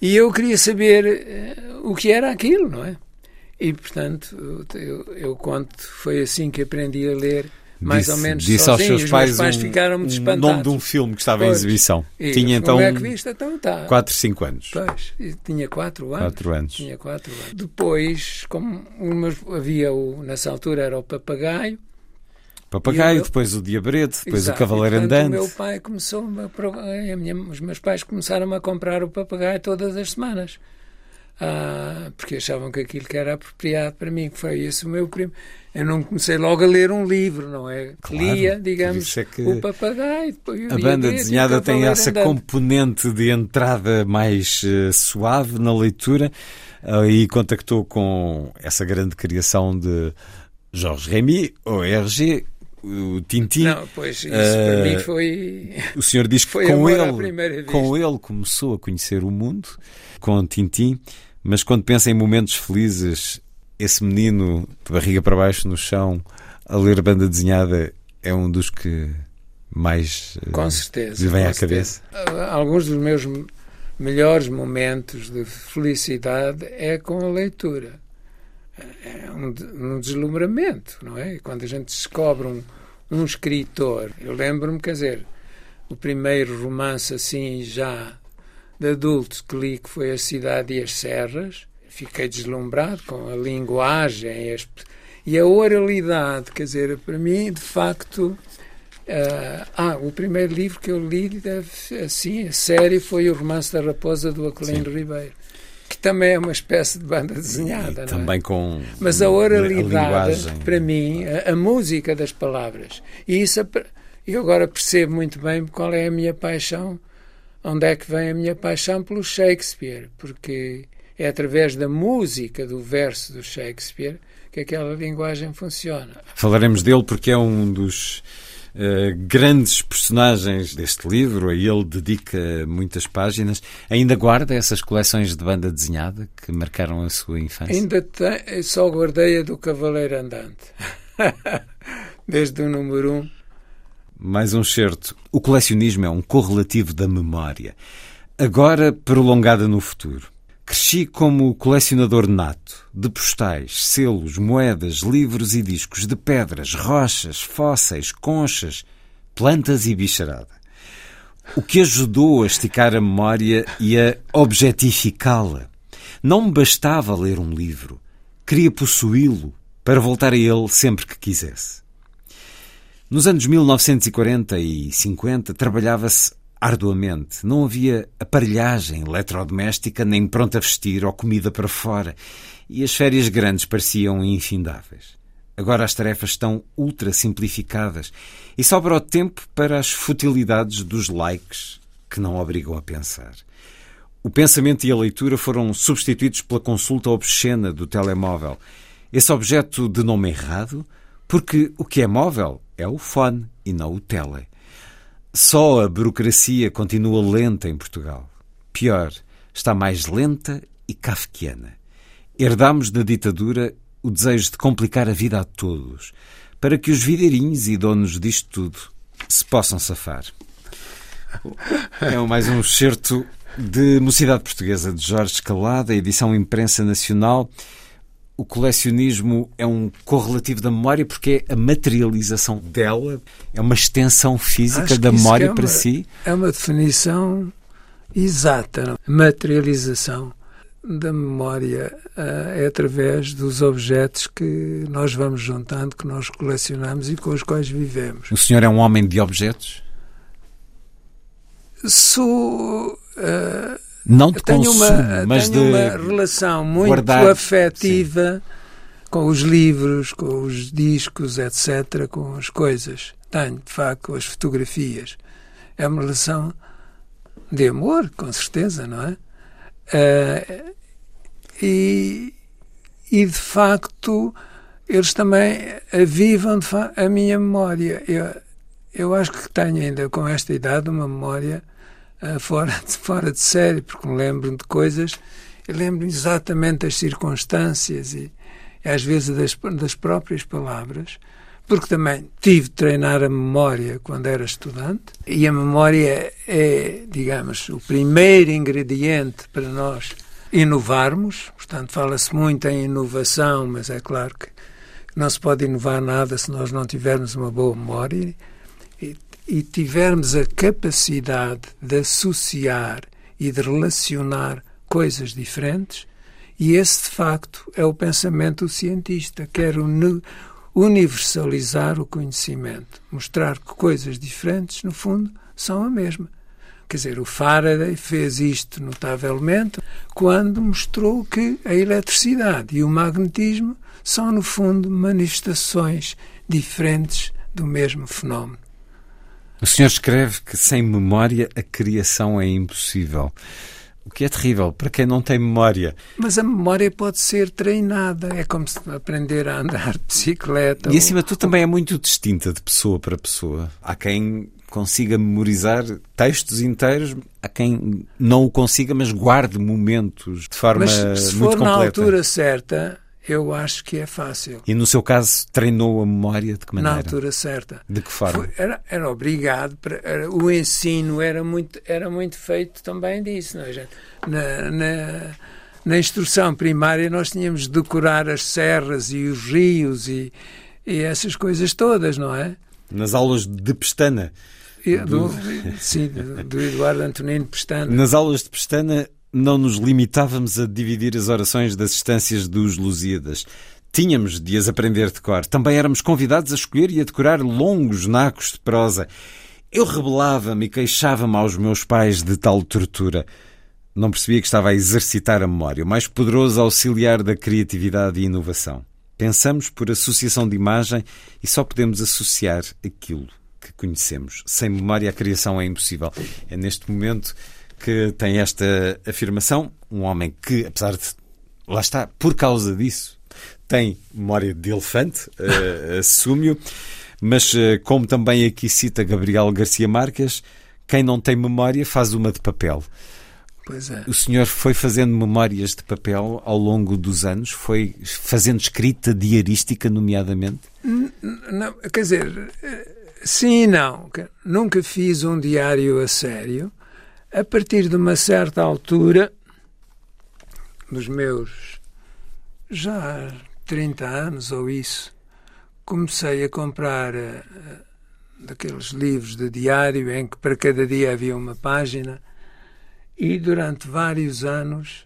E eu queria saber uh, o que era aquilo, não é? E, portanto, eu, eu conto, foi assim que aprendi a ler mais disse, ou menos disse sozinho. aos seus pais, Os pais um, ficaram muito espantados. nome de um filme que estava pois. em exibição. E, tinha então é que viste? Então tá. 4, 5 anos. Pois, tinha 4 anos. Quatro anos. Tinha 4 anos. Depois, como havia o, nessa altura era o papagaio. Papagaio, depois o Diabrete, depois Exato. o Cavaleiro E, portanto, Andante. O meu pai começou a, minha- os meus pais começaram a comprar o papagaio todas as semanas. Ah, porque achavam que aquilo que era apropriado para mim. Foi esse o meu primo. Eu não comecei logo a ler um livro, não é? Claro, Lia, digamos, é que o papagaio. depois o A banda desenhada tem essa componente de entrada mais eh, suave na leitura eh, e contactou com essa grande criação de Jorge Remy, o RG, o Tintin. Não, pois isso Eh, para mim foi. O senhor diz que Foi com ele, com ele começou a conhecer o mundo, com Tintin, mas quando pensa em momentos felizes, esse menino de barriga para baixo no chão a ler banda desenhada é um dos que mais eh, Com certeza. lhe vem à cabeça. certeza. Alguns dos meus me- melhores momentos de felicidade é com a leitura. É um, de- um deslumbramento, não é? Quando a gente descobre um, um escritor. Eu lembro-me, quer dizer, o primeiro romance assim já de adulto que li, que foi A Cidade e as Serras, fiquei deslumbrado com a linguagem as- e a oralidade, quer dizer, para mim, de facto, ah, ah, o primeiro livro que eu li, assim, a série, foi o Romance da Raposa do Aquilino Ribeiro, também é uma espécie de banda desenhada, E é? com Mas a oralidade, linguagem. para mim, a, a música das palavras. E isso eu agora percebo muito bem qual é a minha paixão, onde é que vem a minha paixão pelo Shakespeare, porque é através da música do verso do Shakespeare que aquela linguagem funciona. Falaremos dele porque é um dos eh, grandes personagens deste livro. A ele dedica muitas páginas. Ainda guarda essas coleções de banda desenhada que marcaram a sua infância? Ainda tem, só guardei a do Cavaleiro Andante. Desde o número um. Mais um certo. O colecionismo é um correlativo da memória, agora prolongada no futuro. Cresci como colecionador nato, de postais, selos, moedas, livros e discos, de pedras, rochas, fósseis, conchas, plantas e bicharada. O que ajudou a esticar a memória e a objetificá-la. Não me bastava ler um livro, queria possuí-lo para voltar a ele sempre que quisesse. Nos anos 1940 e 50 trabalhava-se arduamente. Não havia aparelhagem eletrodoméstica, nem pronto a vestir ou comida para fora. E as férias grandes pareciam infindáveis. Agora as tarefas estão ultra simplificadas e sobra o tempo para as futilidades dos likes que não obrigam a pensar. O pensamento e a leitura foram substituídos pela consulta obscena do telemóvel. Esse objeto de nome errado, porque o que é móvel é o fone e não o tele. Só a burocracia continua lenta em Portugal. Pior, está mais lenta e kafkiana. Herdamos da ditadura o desejo de complicar a vida a todos, para que os videirinhos e donos disto tudo se possam safar. É mais um excerto de Mocidade Portuguesa de Jorge Escalada, edição imprensa nacional. O colecionismo é um correlativo da memória porque é a materialização dela, é uma extensão física da memória é para uma- si. É uma definição exata materialização da memória uh, é através dos objetos que nós vamos juntando, que nós colecionamos e com os quais vivemos. O senhor é um homem de objetos? Sou. Uh, não de tenho consumo, uma, mas tenho de uma relação muito guardar, afetiva sim. com os livros, com os discos, etc., com as coisas. Tenho, de facto, com as fotografias. É uma relação de amor, com certeza, não é? Uh, e, e, de facto, eles também avivam a minha memória. Eu, eu acho que tenho ainda, com esta idade, uma memória uh, fora, de, fora de série, porque me lembro de coisas, eu lembro exatamente das circunstâncias e, e às vezes das, das próprias palavras porque também tive de treinar a memória quando era estudante. E a memória é, digamos, o primeiro ingrediente para nós inovarmos. Portanto, fala-se muito em inovação, mas é claro que não se pode inovar nada se nós não tivermos uma boa memória e, tivermos a capacidade de associar e de relacionar coisas diferentes. E esse, de facto, é o pensamento do cientista, quer universalizar o conhecimento, mostrar que coisas diferentes, no fundo, são a mesma. Quer dizer, o Faraday fez isto notavelmente quando mostrou que a eletricidade e o magnetismo são, no fundo, manifestações diferentes do mesmo fenómeno. O senhor escreve que sem memória a criação é impossível. O que é terrível para quem não tem memória. Mas a memória pode ser treinada. É como se aprender a andar de bicicleta. E acima de tudo também é muito distinta de pessoa para pessoa. Há quem consiga memorizar textos inteiros, há quem não o consiga, mas guarde momentos de forma mas, se muito for completa. na altura certa, eu acho que é fácil. E no seu caso, treinou a memória de que maneira? Na altura certa. De que forma? Foi, era, era obrigado. Para, era, o ensino era muito, era muito feito também disso. Não é, gente? Na, na, na instrução primária, nós tínhamos de decorar as serras e os rios e, e essas coisas todas, não é? Nas aulas de pestana. Do, sim, do Eduardo Antonino Pestana. Nas aulas de Pestana não nos limitávamos a dividir as orações das estâncias dos Lusíadas. Tínhamos de as aprender de cor. Também éramos convidados a escolher e a decorar longos nacos de prosa. Eu rebelava-me e queixava-me aos meus pais de tal tortura. Não percebia que estava a exercitar a memória, o mais poderoso auxiliar da criatividade e inovação. Pensamos por associação de imagem e só podemos associar aquilo que conhecemos. Sem memória, a criação é impossível. É neste momento que tem esta afirmação. Um homem que, apesar de. Lá está, por causa disso, tem memória de elefante, uh, assume-o. Mas, uh, como também aqui cita Gabriel Garcia Marques, quem não tem memória faz uma de papel. Pois é. O senhor foi fazendo memórias de papel ao longo dos anos? Foi fazendo escrita diarística, nomeadamente? Não, quer dizer, Sim e não. Nunca fiz um diário a sério. A partir de uma certa altura, nos meus já 30 anos ou isso, comecei a comprar uh, daqueles livros de diário em que para cada dia havia uma página e durante vários anos,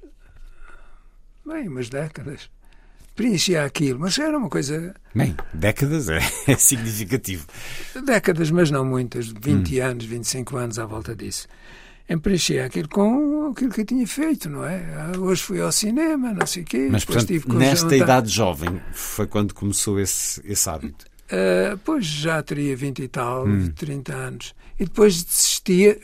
bem, umas décadas, preenchia aquilo, mas era uma coisa. Bem, décadas é, é significativo. Décadas, mas não muitas, 20 hum. anos, 25 anos à volta disso. Em preencher aquilo com aquilo que eu tinha feito, não é? Hoje fui ao cinema, não sei o quê. Mas, portanto, nesta idade jovem foi quando começou esse, esse hábito? Uh, pois já teria 20 e tal, hum. 30 anos. E depois desistia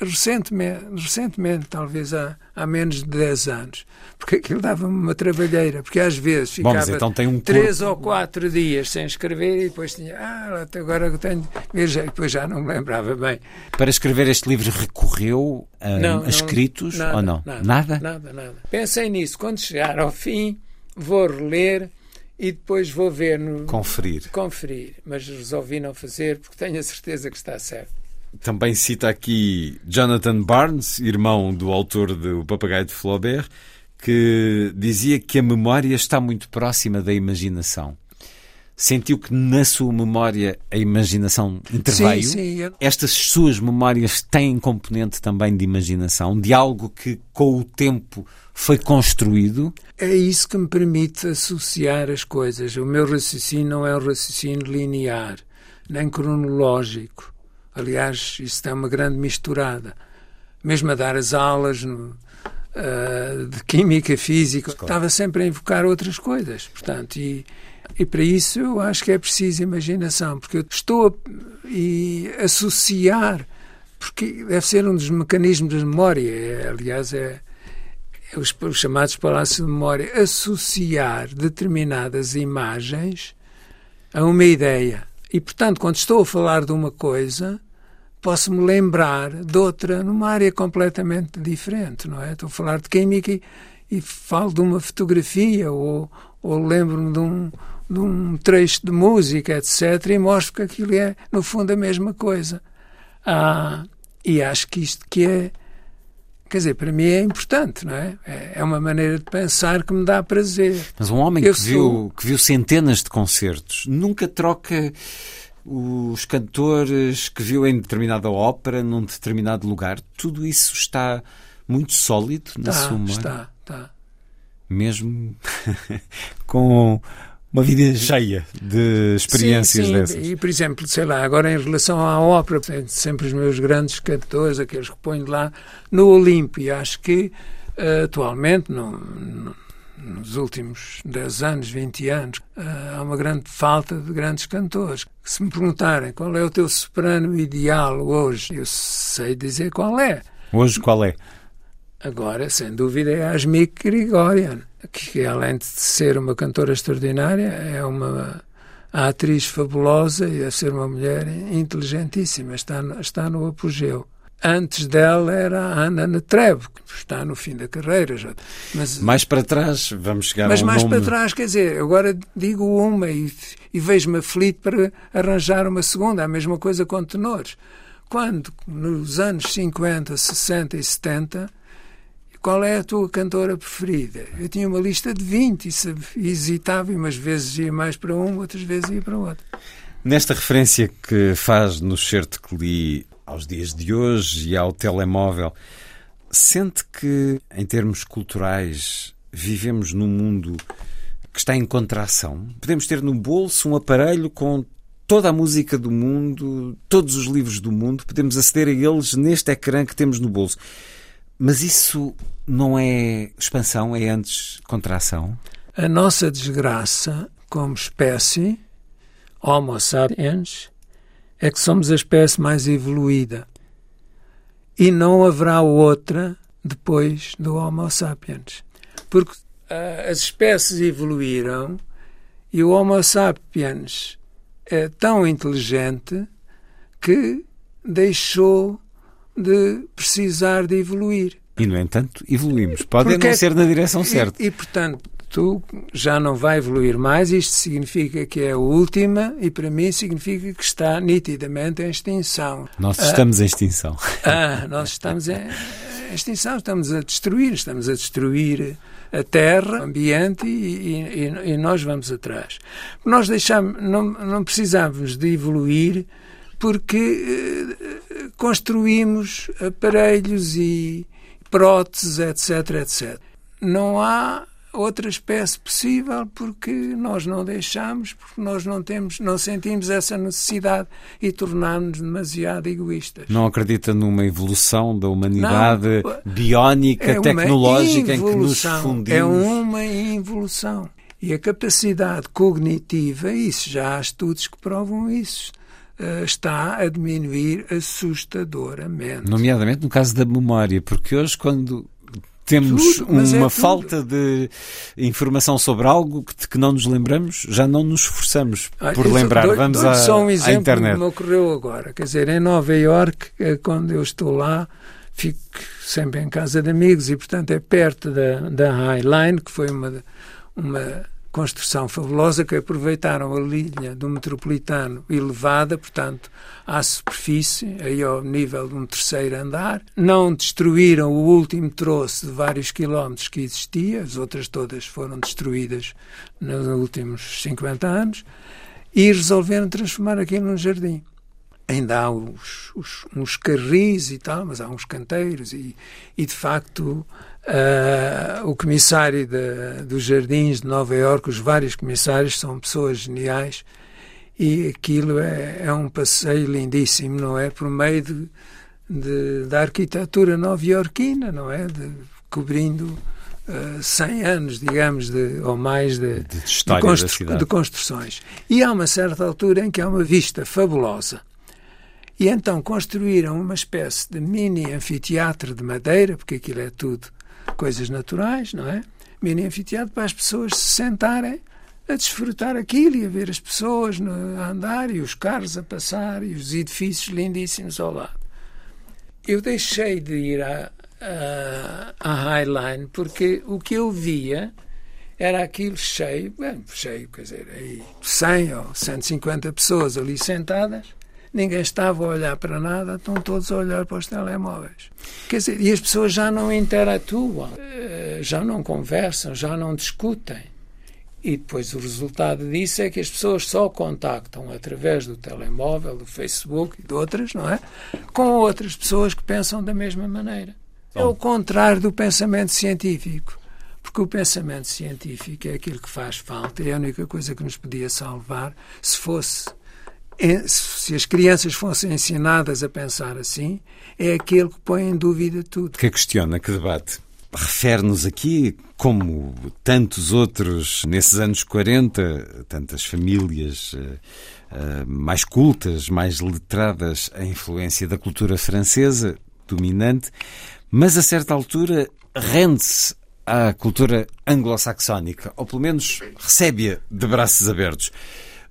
recentemente, recentemente talvez há, há menos de 10 anos. Porque aquilo dava-me uma trabalheira. Porque às vezes ficava Bom, então um três ou quatro dias sem escrever e depois tinha, ah, até agora eu tenho. Veja, depois já não me lembrava bem. Para escrever este livro recorreu a, não, a escritos nada, ou não? Nada, nada? Nada, nada. Pensei nisso. Quando chegar ao fim, vou reler e depois vou ver no conferir. Conferir, mas resolvi não fazer porque tenho a certeza que está certo. Também cita aqui Jonathan Barnes, irmão do autor do Papagaio de Flaubert, que dizia que a memória está muito próxima da imaginação. Sentiu que na sua memória a imaginação interveio? Sim, sim. Estas suas memórias têm componente também de imaginação, de algo que com o tempo foi construído? É isso que me permite associar as coisas. O meu raciocínio não é um raciocínio linear, nem cronológico. Aliás, isso é uma grande misturada. Mesmo a dar as aulas no, uh, de química, física, claro. estava sempre a invocar outras coisas. Portanto, e e para isso eu acho que é preciso imaginação, porque eu estou a e associar, porque deve ser um dos mecanismos da memória, é, aliás, é os, os, chamados palácios de memória, associar determinadas imagens a uma ideia. E, portanto, quando estou a falar de uma coisa, posso-me lembrar de outra numa área completamente diferente, não é? Estou a falar de química e, e falo de uma fotografia ou, ou lembro-me de um de um trecho de música, etc., e mostro que aquilo é, no fundo, a mesma coisa. Ah, e acho que isto que é, quer dizer, para mim é importante, não é? É, é uma maneira de pensar que me dá prazer. Mas um homem que, sou... viu, que viu centenas de concertos nunca troca os cantores que viu em determinada ópera, num determinado lugar. Tudo isso está muito sólido na está, sua memória? Está, está. Mesmo com uma vida cheia de experiências sim, sim. dessas. E, por exemplo, sei lá, agora em relação à ópera, sempre os meus grandes cantores, aqueles que ponho lá no Olímpio, acho que uh, atualmente, no, no, nos últimos 10 anos, 20 anos, uh, há uma grande falta de grandes cantores. Se me perguntarem qual é o teu soprano ideal hoje, eu sei dizer qual é. Hoje qual é? Agora, sem dúvida, é a Asmik Grigorian que além de ser uma cantora extraordinária, é uma atriz fabulosa e a ser uma mulher inteligentíssima, está, está no apogeu. Antes dela era a Ana Netrebko, que está no fim da carreira. Já. Mas, mais para trás, vamos chegar Mas mais nome... para trás, quer dizer, agora digo uma e, e vejo-me aflito para arranjar uma segunda, a mesma coisa com tenores. Quando, nos anos 50, 60 e 70, qual é a tua cantora preferida? Eu tinha uma lista de 20 e hesitava, e umas vezes ia mais para um, outras vezes ia para outro. Nesta referência que faz no certo que li aos dias de hoje e ao telemóvel, sente que, em termos culturais, vivemos num mundo que está em contração? Podemos ter no bolso um aparelho com toda a música do mundo, todos os livros do mundo, podemos aceder a eles neste ecrã que temos no bolso. Mas isso não é expansão, é antes contração? A nossa desgraça como espécie, Homo sapiens, é que somos a espécie mais evoluída. E não haverá outra depois do Homo sapiens. Porque uh, as espécies evoluíram e o Homo sapiens é tão inteligente que deixou de precisar de evoluir. E, no entanto, evoluímos. Pode Porque, não ser na direção certa. E, portanto, tu já não vai evoluir mais. Isto significa que é a última e, para mim, significa que está nitidamente em extinção. Nós ah, estamos em extinção. Ah, nós estamos em, em extinção. Estamos a destruir. Estamos a destruir a terra, o ambiente e, e, e nós vamos atrás. Nós deixamos, não, não precisamos de evoluir porque eh, construímos aparelhos e próteses, etc, etc. Não há outra espécie possível porque nós não deixamos, porque nós não temos, não sentimos essa necessidade e tornamos-nos demasiado egoístas. Não acredita numa evolução da humanidade não, biónica, é tecnológica em que nos fundimos? É uma involução. E a capacidade cognitiva, isso já há estudos que provam isso está a diminuir assustadoramente. Nomeadamente no caso da memória, porque hoje, quando temos tudo, uma é falta de informação sobre algo que, que, não nos lembramos, já não nos esforçamos ah, por lembrar. Dou, Vamos dou à, só um exemplo à internet. que me ocorreu agora. Quer dizer, em Nova York, eh, quando eu estou lá, fico sempre em casa de amigos e, portanto, é perto da, da High Line, que foi uma, uma construção fabulosa que aproveitaram a linha do metropolitano elevada, portanto, à superfície, aí ao nível de um terceiro andar. Não destruíram o último troço de vários quilómetros que existia, as outras todas foram destruídas nos últimos 50 anos, e resolveram transformar aquilo num jardim ainda há os, os, uns carris e tal, mas há uns canteiros e, e de facto uh, o comissário de, dos jardins de Nova Iorque, os vários comissários são pessoas geniais e aquilo é, é um passeio lindíssimo, não é? Por meio de, de da arquitetura nova-iorquina, não é? De, cobrindo uh, ah, 100 anos, digamos, de, ou mais de, de, de, constru de construções. E há uma certa altura em que há uma vista fabulosa e então construíram uma espécie de mini anfiteatro de madeira, porque aquilo é tudo coisas naturais, não é? Mini anfiteatro para as pessoas se sentarem a desfrutar aquilo e a ver as pessoas a andar e os carros a passar e os edifícios lindíssimos ao lado. Eu deixei de ir à, à, à Highline porque o que eu via era aquilo cheio, bem, cheio, quer dizer, aí 100 ou 150 pessoas ali sentadas ninguém estava a olhar para nada, estão todos a olhar para os telemóveis. Quer dizer, e as pessoas já não interatuam, eh, já não conversam, já não discutem. E depois o resultado disso é que as pessoas só contactam através do telemóvel, do Facebook e de outras, não é? Com outras pessoas que pensam da mesma maneira. É o contrário do pensamento científico. Porque o pensamento científico é aquilo que faz falta, é a única coisa que nos podia salvar se fosse se as crianças fossem ensinadas a pensar assim, é aquele que põe em dúvida tudo. Que questiona, que debate. Refere-nos aqui, como tantos outros nesses anos 40, tantas famílias uh, mais cultas, mais letradas, a influência da cultura francesa dominante, mas a certa altura rende-se à cultura anglo-saxónica, ou pelo menos recebe-a de braços abertos.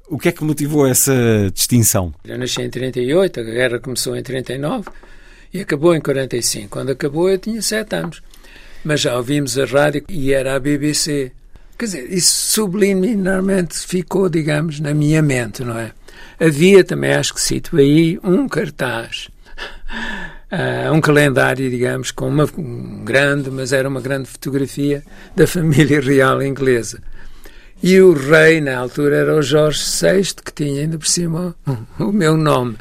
O que é que motivou essa distinção? Eu nasci em 38, a guerra começou em 39 e acabou em 45. Quando acabou eu tinha 7 anos. Mas já ouvimos a rádio e era a BBC. Quer dizer, isso subliminarmente ficou, digamos, na minha mente, não é? Havia também, acho que cito aí, um cartaz, uh, um calendário, digamos, com uma grande, mas era uma grande fotografia da família real inglesa. E o rei, na altura, era o Jorge VI, que tinha ainda por cima o meu nome.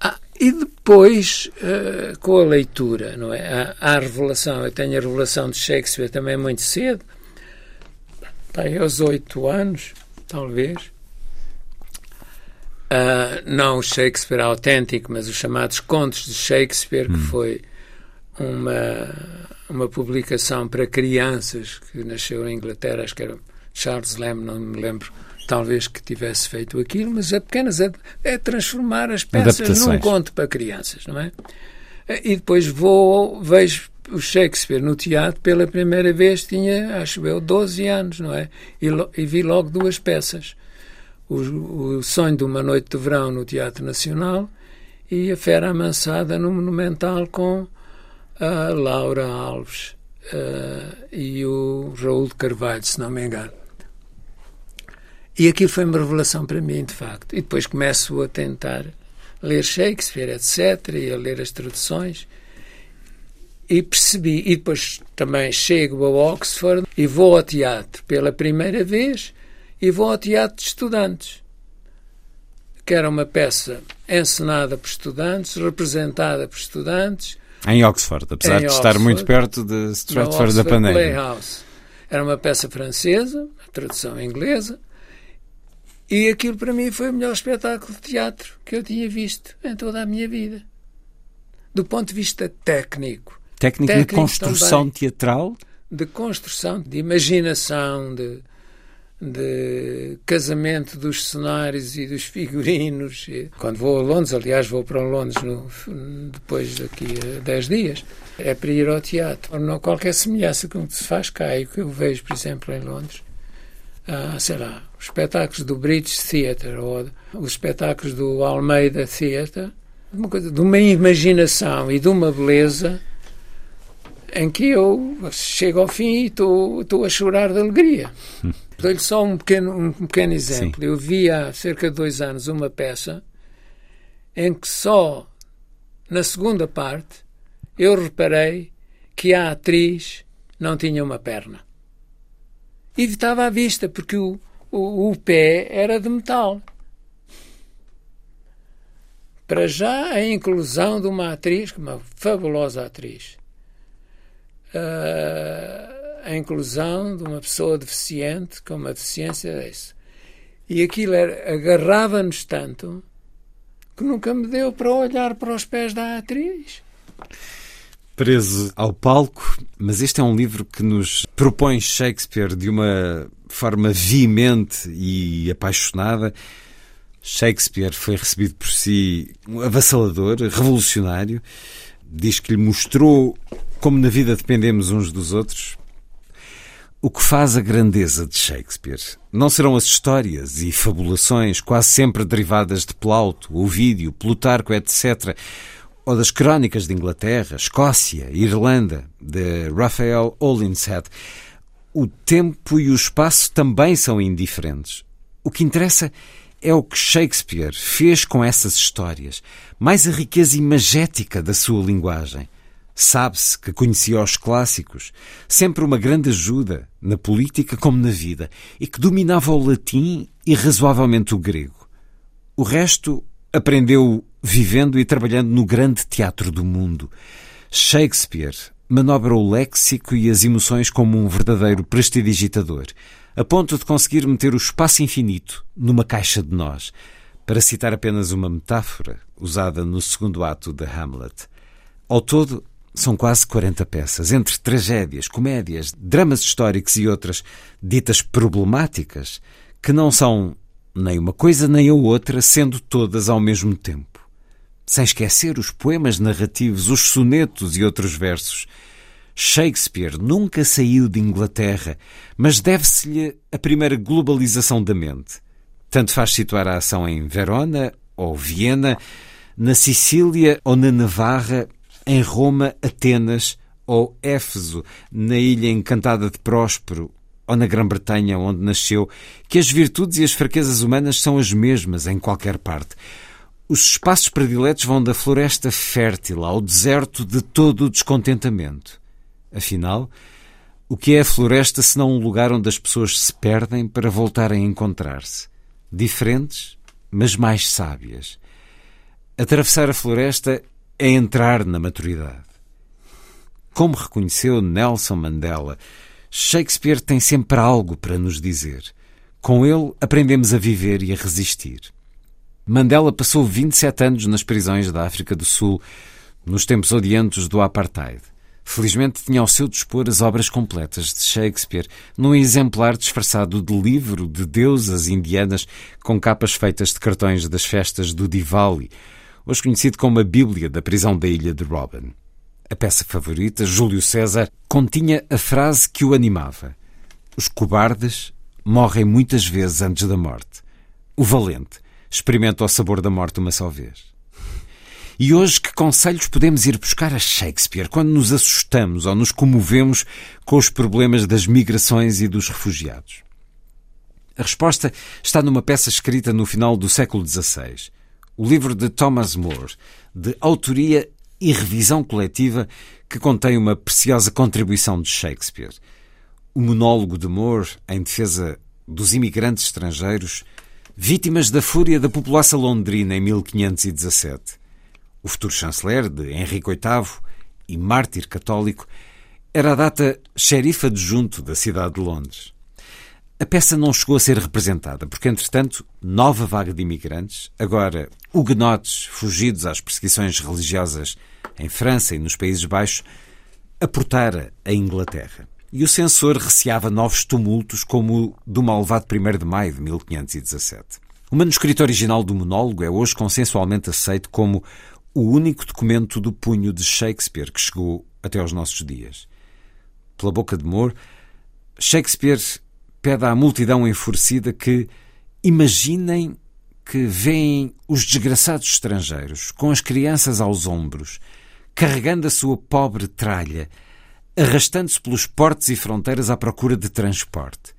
Ah, e depois, uh, com a leitura, não é? Há, a revelação, eu tenho a revelação de Shakespeare também muito cedo, aí aos oito anos, talvez. Uh, não o Shakespeare autêntico, mas os chamados Contos de Shakespeare, hum. que foi uma, uma publicação para crianças que nasceu em Inglaterra, acho que era Charles Lamb, não me lembro, talvez que tivesse feito aquilo, mas é apenas é, é transformar as peças num conto para crianças, não é? E depois vou, vejo o Shakespeare no teatro pela primeira vez, tinha, acho eu, 12 anos, não é? E, e vi logo duas peças. O, o, Sonho de uma Noite de Verão no Teatro Nacional e A Fera Amansada no Monumental com a Laura Alves uh, e o Raul de Carvalho, se não me engano. E aquilo foi uma revelação para mim, de facto. E depois começo a tentar ler Shakespeare, etc., e a ler as traduções. E percebi. E depois também chego a Oxford e vou ao teatro pela primeira vez e vou ao teatro de estudantes. Que era uma peça encenada por estudantes, representada por estudantes. Em Oxford, apesar em de Oxford, estar muito perto de Stratford da Panera. Playhouse. Era uma peça francesa, a tradução inglesa, e aquilo para mim foi o melhor espetáculo de teatro que eu tinha visto em toda a minha vida. Do ponto de vista técnico. Técnico, técnico de construção também, teatral? De construção, de imaginação, de, de casamento dos cenários e dos figurinos. Quando vou a Londres, aliás, vou para Londres no, depois daqui a 10 dias, é para ir ao teatro. Não qualquer semelhança com o que se faz cá e o que eu vejo, por exemplo, em Londres uh, sei lá, os espetáculos do British Theatre ou os espetáculos do Almeida Theatre, uma coisa de uma imaginação e de uma beleza em que eu chego ao fim e estou, estou a chorar de alegria. Dou-lhe só um pequeno, um pequeno exemplo. Sim. Eu vi há cerca de dois anos uma peça em que só na segunda parte eu reparei que a atriz não tinha uma perna. E estava à vista, porque o, o, o pé era de metal. Para já, a inclusão de uma atriz, uma fabulosa atriz, uh, a inclusão de uma pessoa deficiente com uma deficiência desse. E aquilo agarrava-nos tanto que nunca me deu para olhar para os pés da atriz. Preso ao palco, mas este é um livro que nos propõe Shakespeare de uma forma veemente e apaixonada. Shakespeare foi recebido por si um avassalador, revolucionário. Diz que lhe mostrou como na vida dependemos uns dos outros. O que faz a grandeza de Shakespeare não serão as histórias e fabulações, quase sempre derivadas de Plauto, Ovídio, Plutarco, etc., ou das crónicas de Inglaterra, Escócia, Irlanda, de Raphael Holinshead. O tempo e o espaço também são indiferentes. O que interessa é o que Shakespeare fez com essas histórias, mais a riqueza imagética da sua linguagem. Sabe-se que conhecia os clássicos, sempre uma grande ajuda, na política como na vida, e que dominava o latim e razoavelmente o grego. O resto aprendeu vivendo e trabalhando no grande teatro do mundo. Shakespeare manobra o léxico e as emoções como um verdadeiro prestidigitador, a ponto de conseguir meter o espaço infinito numa caixa de nós, para citar apenas uma metáfora usada no segundo ato de Hamlet. Ao todo, são quase 40 peças, entre tragédias, comédias, dramas históricos e outras ditas problemáticas, que não são nem uma coisa nem a outra, sendo todas ao mesmo tempo. Sem esquecer os poemas narrativos, os sonetos e outros versos. Shakespeare nunca saiu de Inglaterra, mas deve-se-lhe a primeira globalização da mente. Tanto faz situar a ação em Verona ou Viena, na Sicília ou na Navarra, em Roma, Atenas ou Éfeso, na ilha encantada de Próspero, ou na Grã-Bretanha, onde nasceu, que as virtudes e as fraquezas humanas são as mesmas em qualquer parte. Os espaços prediletos vão da floresta fértil ao deserto de todo o descontentamento. Afinal, o que é a floresta senão um lugar onde as pessoas se perdem para voltarem a encontrar-se? Diferentes, mas mais sábias. Atravessar a floresta é entrar na maturidade. Como reconheceu Nelson Mandela, Shakespeare tem sempre algo para nos dizer. Com ele aprendemos a viver e a resistir. Mandela passou 27 anos nas prisões da África do Sul, nos tempos odiantos do apartheid. Felizmente tinha ao seu dispor as obras completas de Shakespeare, num exemplar disfarçado de livro de deusas indianas com capas feitas de cartões das festas do Diwali, hoje conhecido como a Bíblia da prisão da ilha de Robin. A peça favorita, Júlio César, continha a frase que o animava: Os cobardes morrem muitas vezes antes da morte. O valente experimenta o sabor da morte uma só vez. E hoje, que conselhos podemos ir buscar a Shakespeare quando nos assustamos ou nos comovemos com os problemas das migrações e dos refugiados? A resposta está numa peça escrita no final do século XVI o livro de Thomas More, de autoria e revisão coletiva, que contém uma preciosa contribuição de Shakespeare. O monólogo de Moore em defesa dos imigrantes estrangeiros, vítimas da fúria da população londrina em 1517. O futuro chanceler de Henrique VIII e mártir católico era a data xerife adjunto da cidade de Londres. A peça não chegou a ser representada, porque, entretanto, nova vaga de imigrantes, agora huguenotes fugidos às perseguições religiosas em França e nos Países Baixos, aportara a Inglaterra. E o censor receava novos tumultos, como o do malvado 1 de maio de 1517. O manuscrito original do monólogo é hoje consensualmente aceito como o único documento do punho de Shakespeare que chegou até aos nossos dias. Pela boca de Moore, Shakespeare pede à multidão enfurecida que imaginem que veem os desgraçados estrangeiros com as crianças aos ombros, carregando a sua pobre tralha, arrastando-se pelos portos e fronteiras à procura de transporte.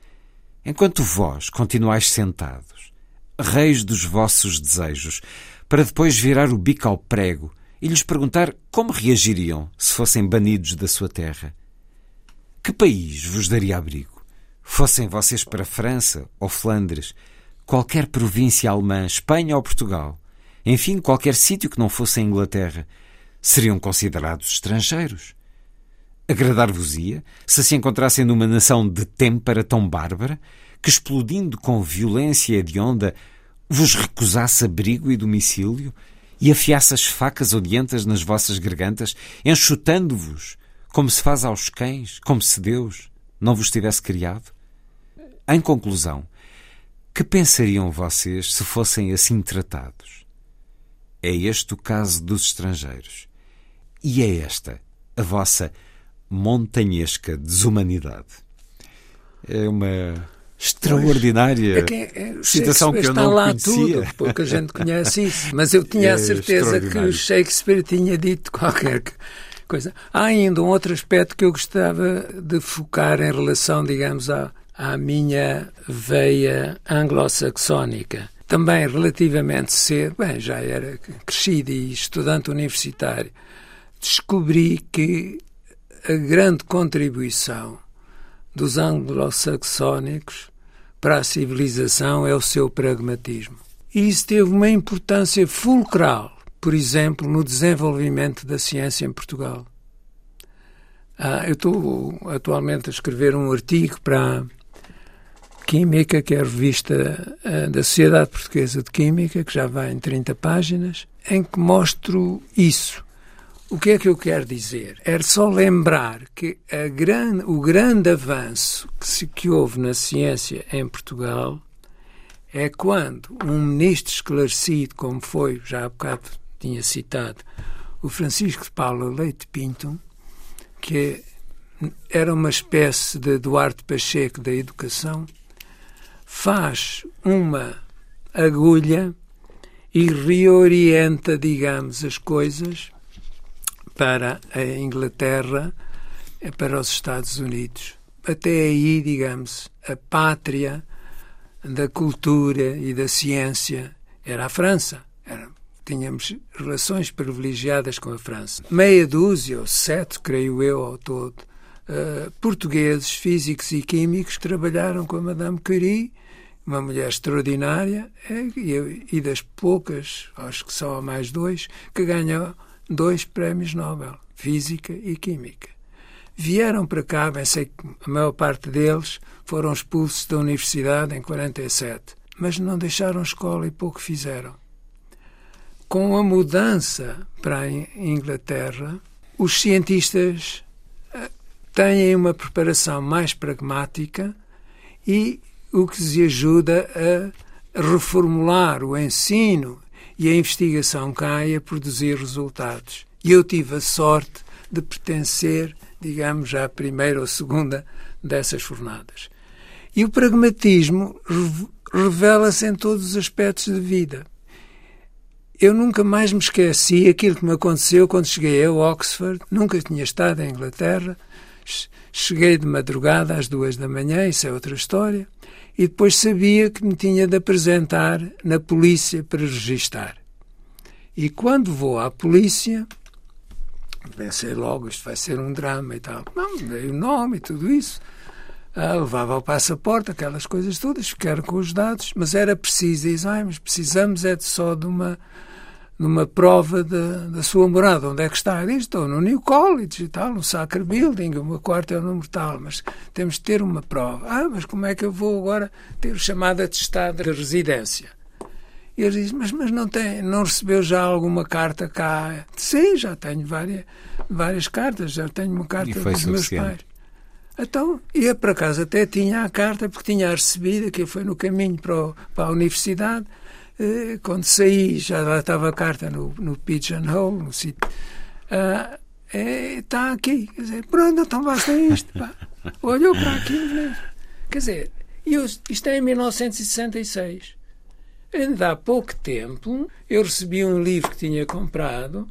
enquanto vós continuais sentados, reis dos vossos desejos, para depois virar o bico ao prego e lhes perguntar como reagiriam se fossem banidos da sua terra. Que país vos daria abrigo? Fossem vocês para França ou Flandres, qualquer província alemã, Espanha ou Portugal, enfim, qualquer sítio que não fosse a Inglaterra, seriam considerados estrangeiros. Agradar-vos-ia se se encontrassem numa nação de têmpera tão bárbara que, explodindo com violência hedionda, vos recusasse abrigo e domicílio e afiasse as facas odientas nas vossas gargantas, enxutando-vos, como se faz aos cães, como se Deus não vos tivesse criado? Em conclusão, que pensariam vocês se fossem assim tratados? É este o caso dos estrangeiros. E é esta a vossa montanhesca desumanidade. É uma extraordinária é que, é, citação que eu não lá conhecia. tudo, pouca gente conhece isso. Mas eu tinha É a certeza que o Shakespeare tinha dito qualquer coisa. Há ainda um outro aspecto que eu gostava de focar em relação, digamos, à, à minha veia anglo-saxónica. Também relativamente cedo, bem, já era crescido e estudante universitário, descobri que a grande contribuição dos anglo-saxónicos para a civilização é o seu pragmatismo. E isso teve uma importância fulcral, por exemplo, no desenvolvimento da ciência em Portugal. Ah, eu estou atualmente a escrever um artigo para a Química, que é a revista ah, da Sociedade Portuguesa de Química, que já vai em 30 páginas, em que mostro isso. O que é que eu quero dizer? É só lembrar que gran, o grande avanço que, se, que houve na ciência em Portugal é quando um ministro esclarecido, como foi, já há bocado tinha citado, o Francisco de Paula Leite Pinto, que era uma espécie de Duarte Pacheco da educação, faz uma agulha e reorienta, digamos, as coisas para a Inglaterra, para os Estados Unidos. Até aí, digamos, a pátria da cultura e da ciência era a França. Era, tínhamos relações privilegiadas com a França. Meia dúzia, ou sete, creio eu, ao todo, uh, portugueses, físicos e químicos trabalharam com a Madame Curie, uma mulher extraordinária, e, e das poucas, acho que só há mais dois, que ganhou dois prémios Nobel, Física e Química. Vieram para cá, bem sei que a maior parte deles foram expulsos da universidade em 47, mas não deixaram escola e pouco fizeram. Com a mudança para a Inglaterra, os cientistas têm uma preparação mais pragmática e o que lhes ajuda a reformular o ensino e a investigação cai a produzir resultados. E eu tive a sorte de pertencer, digamos, à primeira ou segunda dessas jornadas. E o pragmatismo revela-se em todos os aspectos da vida. Eu nunca mais me esqueci aquilo que me aconteceu quando cheguei a Oxford, nunca tinha estado em Inglaterra, cheguei de madrugada às duas da manhã, isso é outra história, e depois sabia que me tinha de apresentar na polícia para registar. E quando vou à polícia, pensei logo, isto vai ser um drama e tal. Não, dei o nome e tudo isso. Ah, levava o passaporte, aquelas coisas todas, ficaram com os dados, mas era preciso, diz, ah, mas precisamos é de só de uma, de uma prova de, da sua morada, onde é que está? Diz, estou no New College e tal, no Sacre Building, o meu quarto é o número tal, mas temos de ter uma prova. Ah, mas como é que eu vou agora ter o chamado atestado de residência? E ele diz, mas, mas não, tem, não recebeu já alguma carta cá? Sim, já tenho várias, várias cartas, já tenho uma carta dos meus pais. Então, ia para casa, até tinha a carta, porque tinha recebido, que foi no caminho para, o, para a universidade. Quando saí, já lá estava a carta no, no Pigeonhole, no sítio. Ah, é, está aqui. Quer dizer, pronto, então basta isto. Pá. Olhou para aqui. Quer dizer, eu, isto é em 1966. Ainda há pouco tempo, eu recebi um livro que tinha comprado,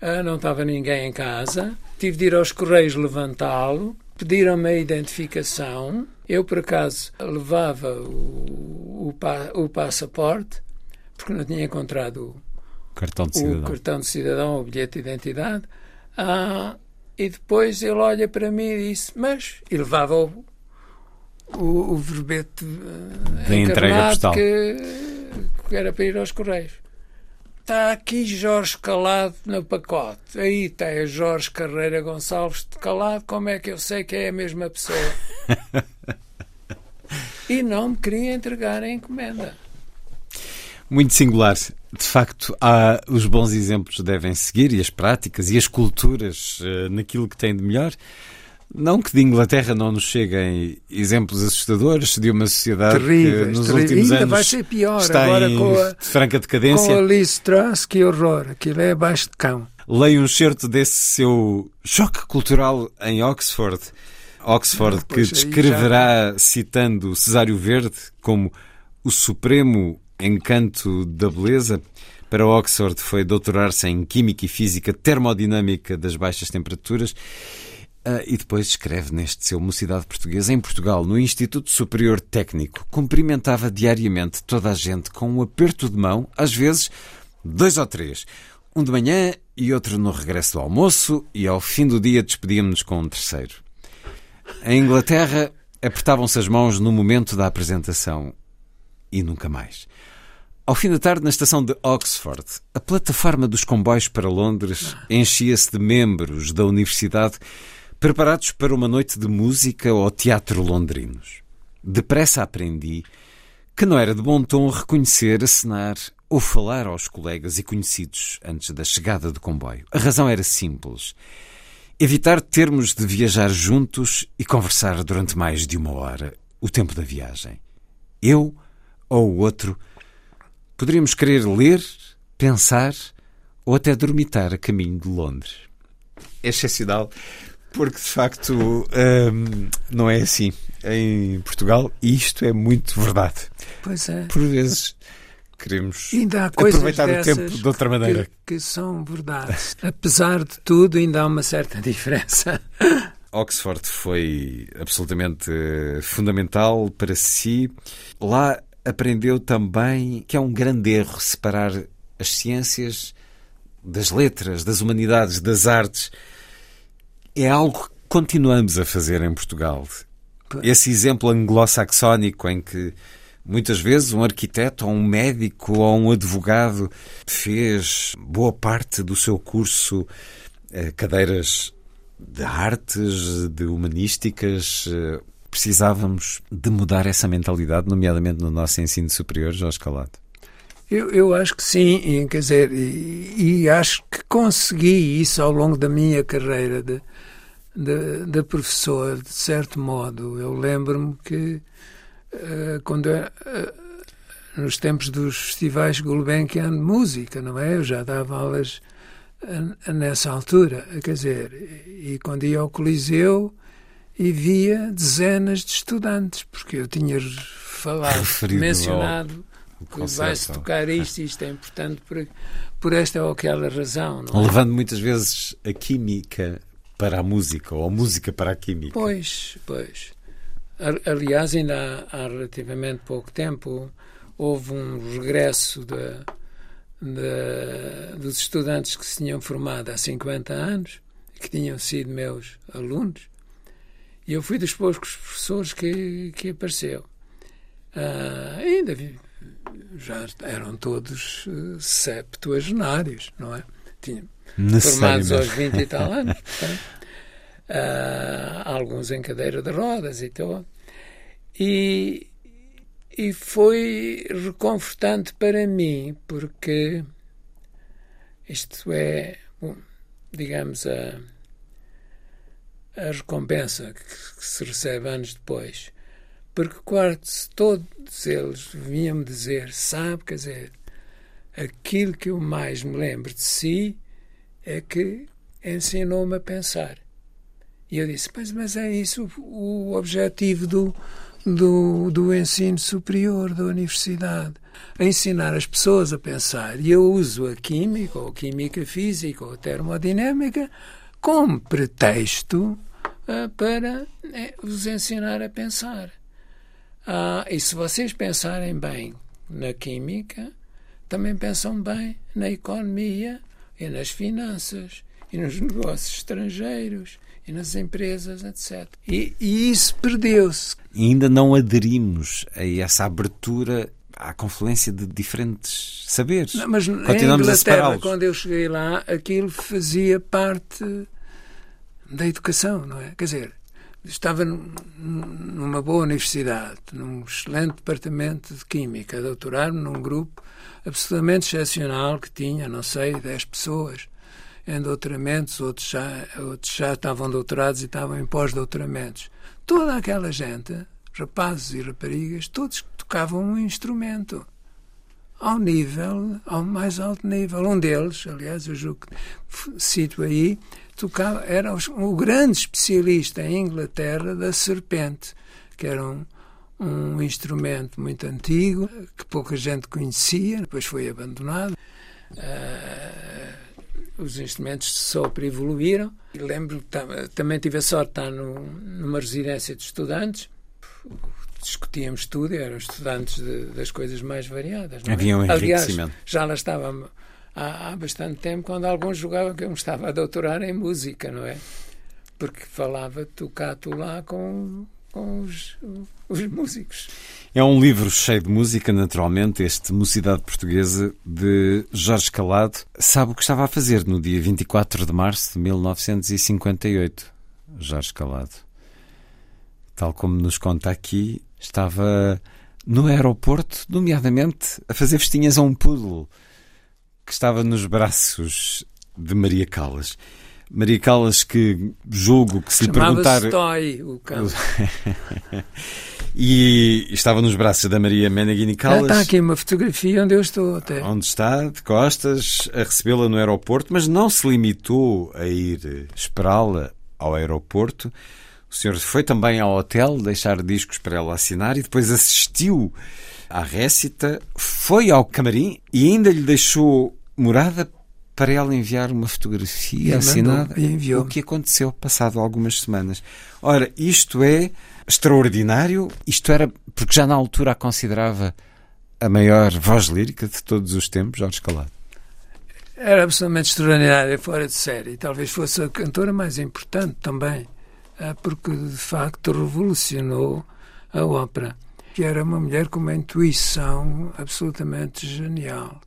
ah, não estava ninguém em casa, tive de ir aos Correios levantá-lo, pediram-me a identificação, Eu, por acaso, levava o, o, o passaporte, porque não tinha encontrado cartão de cidadão. o cartão de cidadão, o bilhete de identidade. Ah, e depois ele olha para mim e disse: Mas. E levava o, o, o verbete eh, Da entrega postal. que, que era para ir aos Correios. Está aqui Jorge Calado no pacote. Aí está Jorge Carreira Gonçalves de Calado. Como é que eu sei que é a mesma pessoa? e não me queria entregar a encomenda. Muito singular. De facto, há, os bons exemplos devem seguir e as práticas e as culturas eh, naquilo que tem de melhor. Não que de Inglaterra não nos cheguem exemplos assustadores de uma sociedade Terríveis, que nos terríveis. últimos Ainda anos vai ser pior está agora em com a- franca Com decadência. a Liz Truss, que horror. Aquilo é abaixo de cão. Leio um excerto desse seu choque cultural em Oxford. Oxford, Ah, que descreverá, citando Cesário Verde, como o supremo encanto da beleza. Para Oxford foi doutorar-se em Química e Física Termodinâmica das Baixas Temperaturas. Ah, e depois escreve neste seu Mocidade Portuguesa, em Portugal, no Instituto Superior Técnico. Cumprimentava diariamente toda a gente com um aperto de mão, às vezes dois ou três. Um de manhã e outro no regresso do almoço, e ao fim do dia despedíamos-nos com um terceiro. Em Inglaterra, apertavam-se as mãos no momento da apresentação e nunca mais. Ao fim da tarde, na estação de Oxford, a plataforma dos comboios para Londres enchia-se de membros da universidade preparados para uma noite de música ou teatro londrinos. Depressa aprendi que não era de bom tom reconhecer, acenar ou falar aos colegas e conhecidos antes da chegada do comboio. A razão era simples. Evitar termos de viajar juntos e conversar durante mais de uma hora, o tempo da viagem. Eu ou o outro poderíamos querer ler, pensar ou até dormitar a caminho de Londres. É excepcional, porque de facto hum, não é assim em Portugal e isto é muito verdade. Pois é. Por vezes queremos Ainda há aproveitar o tempo de outra maneira. Que, que são verdades. Apesar de tudo, ainda há uma certa diferença. Oxford foi absolutamente eh, fundamental para si. Lá aprendeu também que é um grande erro separar as ciências das letras, das humanidades, das artes. É algo que continuamos a fazer em Portugal. Esse exemplo anglo-saxónico em que muitas vezes um arquiteto ou um médico ou um advogado fez boa parte do seu curso eh, cadeiras de artes, de humanísticas. Precisávamos de mudar essa mentalidade, nomeadamente no nosso ensino superior, Jorge Calado. Eu, eu acho que sim, quer dizer, e, e acho que consegui isso ao longo da minha carreira de, de, de professor, de certo modo. Eu lembro-me que eh, quando eu, eh, nos tempos dos festivais Gulbenkian de música, não é? Eu já dava aulas eh, nessa altura, quer dizer, e quando ia ao Coliseu e via dezenas de estudantes, porque eu tinha falado, Referido mencionado que vai-se tocar isto e isto é importante por, por esta ou aquela razão, é? Levando muitas vezes a química para a música, ou a música para a química. Pois, pois. Aliás, ainda há, há relativamente pouco tempo houve um regresso da- da- dos estudantes que se tinham formado há 50 anos que tinham sido meus alunos. E eu fui dos poucos professores que, que apareceu. Ah, ainda vi, já eram todos eh, septuagenários, não é? Tinham, formados aos 20 e tal anos. portanto, ah, alguns em cadeira de rodas e tal. E, e foi reconfortante para mim, porque isto é, bom, digamos, a, a recompensa que, se recebe anos depois. Porque quase todos eles vinham-me dizer, sabe, quer dizer, aquilo que eu mais me lembro de si é que ensinou-me a pensar. E eu disse, mas, mas é isso o, o objetivo do, do, do ensino superior, da universidade. A ensinar as pessoas a pensar. E eu uso a química, ou a química física, ou a termodinâmica, como pretexto ah, para eh, os ensinar a pensar. Ah, e se vocês pensarem bem na química, também pensam bem na economia e nas finanças e nos negócios estrangeiros e nas empresas, etc. E, e isso perdeu-se. Ainda não aderimos a essa abertura à confluência de diferentes saberes. Não, mas Continuamos a Inglaterra, separá-los. quando eu cheguei lá, aquilo fazia parte da educação, não é? Quer dizer, estava num- numa boa universidade, num excelente departamento de Química, a doutorar-me num grupo absolutamente excepcional que tinha, não sei, 10 pessoas em doutoramentos, outros já, outros já estavam doutorados e estavam em pós-doutoramentos. Toda aquela gente, rapazes e raparigas, todos tocavam um instrumento ao nível, ao mais alto nível. Um deles, aliás, eu julgo que cito aí, tocava, era o grande especialista em Inglaterra da serpente, que era um, um instrumento muito antigo, que pouca gente conhecia, depois foi abandonado. Ah, os instrumentos de sopro evoluíram. E Lembro também tive a sorte de estar no- numa residência de estudantes. Discutíamos tudo, eram estudantes de- das coisas mais variadas. não é? Havia um Aliás, enriquecimento. já lá estava há, há bastante tempo quando alguns julgavam que eu me estava a doutorar em música, não é? Porque falava tu cá, tu lá com, com os, os músicos. É um livro cheio de música, naturalmente, este Mocidade Portuguesa de Jorge Calado. Sabe o que estava a fazer no dia 24 de março de 1958, Jorge Calado? Tal como nos conta aqui, estava no aeroporto, nomeadamente a fazer festinhas a um poodle que estava nos braços de Maria Callas. Maria Callas que julgo que se lhe perguntar... Toy, o cão. E estava nos braços da Maria Meneghini Já Callas. está aqui uma fotografia onde eu estou até. Onde está, de costas, a recebê-la no aeroporto, mas não se limitou a ir esperá-la ao aeroporto. O senhor foi também ao hotel deixar discos para ela assinar e depois assistiu à récita, foi ao camarim e ainda lhe deixou morada para ela enviar uma fotografia E assinada. mandou, e enviou. O que aconteceu passado algumas semanas. Ora, isto é extraordinário. Isto era porque já na altura a considerava a maior voz lírica de todos os tempos, Jorge Calado. Era absolutamente extraordinária, fora de série. E Talvez fosse a cantora mais importante também, porque de facto revolucionou a ópera. Que era uma mulher com uma intuição absolutamente genial.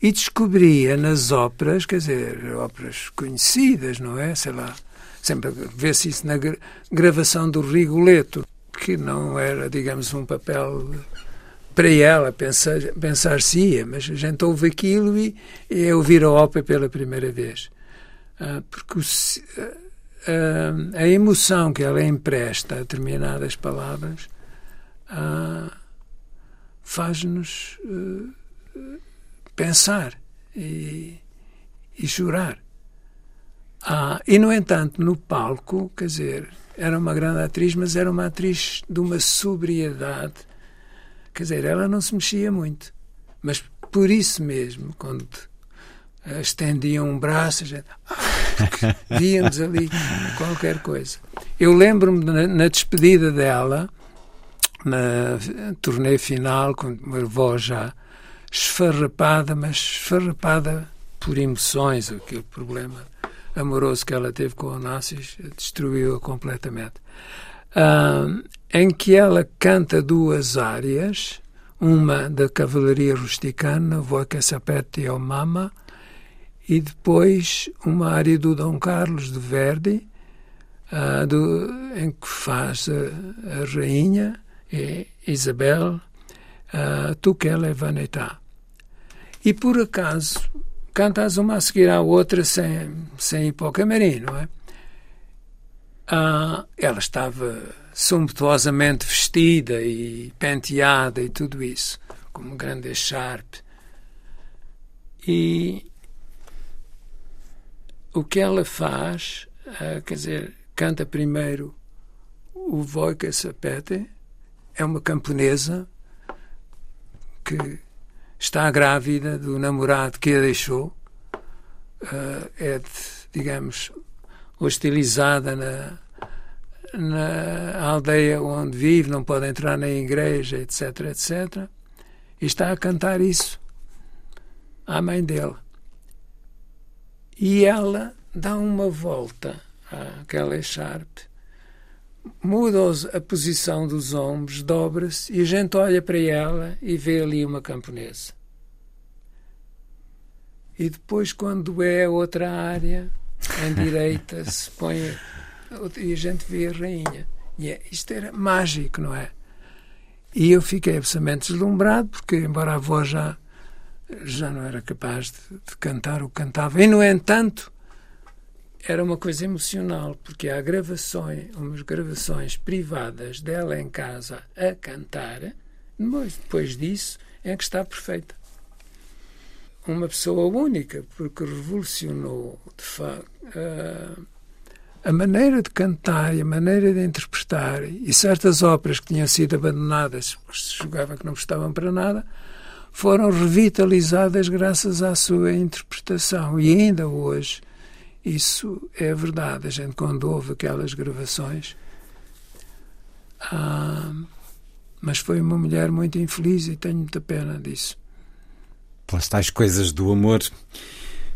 E descobria nas óperas, quer dizer, óperas conhecidas, não é? Sei lá, sempre vê-se isso na gra- gravação do Rigoletto, que não era, digamos, um papel para ela pensar, pensar-se-ia, mas a gente ouve aquilo e, é ouvir a ópera pela primeira vez. Ah, porque ah, a emoção que ela empresta a determinadas palavras ah, faz-nos ah, pensar e, e chorar. Ah, e, no entanto, no palco, quer dizer, era uma grande atriz, mas era uma atriz de uma sobriedade. Quer dizer, ela não se mexia muito. Mas por isso mesmo, quando estendiam um braço, a gente, ah, víamos ali qualquer coisa. Eu lembro-me na, na despedida dela, na turnê final, com uma voz já esfarrapada, mas esfarrapada por emoções, aquele problema amoroso que ela teve com o Onassis destruiu-a completamente. Ah, em que ela canta duas áreas, uma da Cavalaria Rusticana, Voi que sapete o Mama, e depois uma área do Dom Carlos de Verdi, ah, do, em que faz a, a rainha, e Isabel, uh, é vanità. E por acaso cantas uma a seguir à outra sem, sem ir para o camarim, não é? Ah, ela estava sumptuosamente vestida e penteada e tudo isso, com um grande echarpe. E o que ela faz, ah, quer dizer, canta primeiro o Voica Sapete, é uma camponesa que está grávida do namorado que a deixou, uh, é, digamos, hostilizada na, na aldeia onde vive, não pode entrar na igreja, etc, etc. E está a cantar isso à mãe dele. E ela dá uma volta àquela echarpe, muda a posição dos ombros, dobra-se e a gente olha para ela e vê ali uma camponesa. E depois, quando é outra área, em direita, se põe e a gente vê a rainha. E é, isto era mágico, não é? E eu fiquei absolutamente deslumbrado, porque, embora a voz já, já não era capaz de, de cantar o que cantava, e, no entanto, era uma coisa emocional, porque há gravações, umas gravações privadas dela em casa a cantar, mas depois disso é que está perfeita. Uma pessoa única, porque revolucionou de facto a maneira de cantar e a maneira de interpretar e certas óperas que tinham sido abandonadas, porque se julgava que não prestavam para nada, foram revitalizadas graças à sua interpretação. E ainda hoje isso é verdade. A gente, quando ouve aquelas gravações. Ah, mas foi uma mulher muito infeliz e tenho muita pena disso. Pelas tais coisas do amor,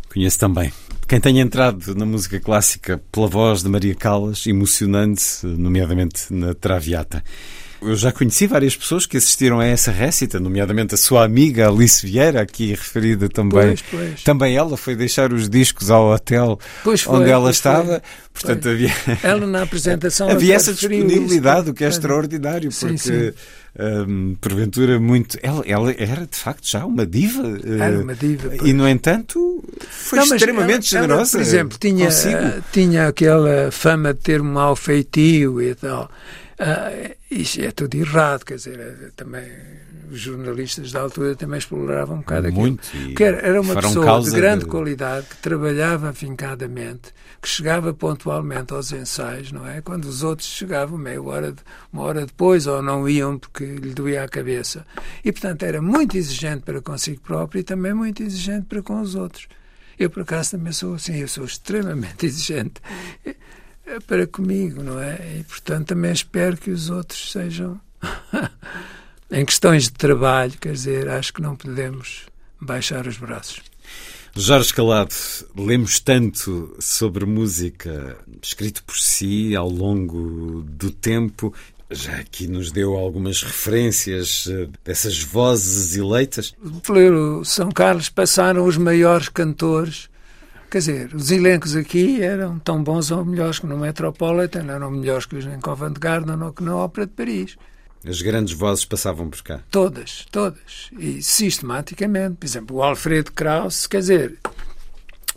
conheço também. Quem tenha entrado na música clássica pela voz de Maria Callas, emocionante, nomeadamente na Traviata. Eu já conheci várias pessoas que assistiram a essa récita, nomeadamente a sua amiga Alice Vieira, aqui referida também. Pois, pois. Também ela foi deixar os discos ao hotel foi, onde ela pois estava. Portanto, havia. Ela na apresentação havia essa disponibilidade, isso. o que é extraordinário, porque. Sim, sim. Um, porventura muito. Ela, ela era de facto já uma diva. Era uma diva. Uh, e no entanto foi não, extremamente ela, generosa. Ela, por exemplo, tinha, uh, tinha aquela fama de ter um mau feitio e tal. Uh, isso é tudo errado, quer dizer, também os jornalistas da altura também exploravam um bocado Muito, aquilo. Porque era, uma pessoa de grande de... qualidade que trabalhava afincadamente, que chegava pontualmente aos ensaios, não é? Quando os outros chegavam meia hora, uma hora depois ou não iam porque lhe doía a cabeça. E, portanto, era muito exigente para consigo próprio e também muito exigente para com os outros. Eu, por acaso, também sou assim, eu sou extremamente exigente para comigo, não é? E, portanto, também espero que os outros sejam. em questões de trabalho, quer dizer, acho que não podemos baixar os braços. Jorge Calado, lemos tanto sobre música escrito por si ao longo do tempo. Já aqui nos deu algumas referências eh, dessas vozes eleitas. Pelo São Carlos passaram os maiores cantores Quer dizer, os elencos aqui eram tão bons ou melhores que no Metropolitan, eram melhores que os em Covent Garden ou que na Ópera de Paris. As grandes vozes passavam por cá? Todas, todas. E sistematicamente. Por exemplo, o Alfredo Krauss, quer dizer,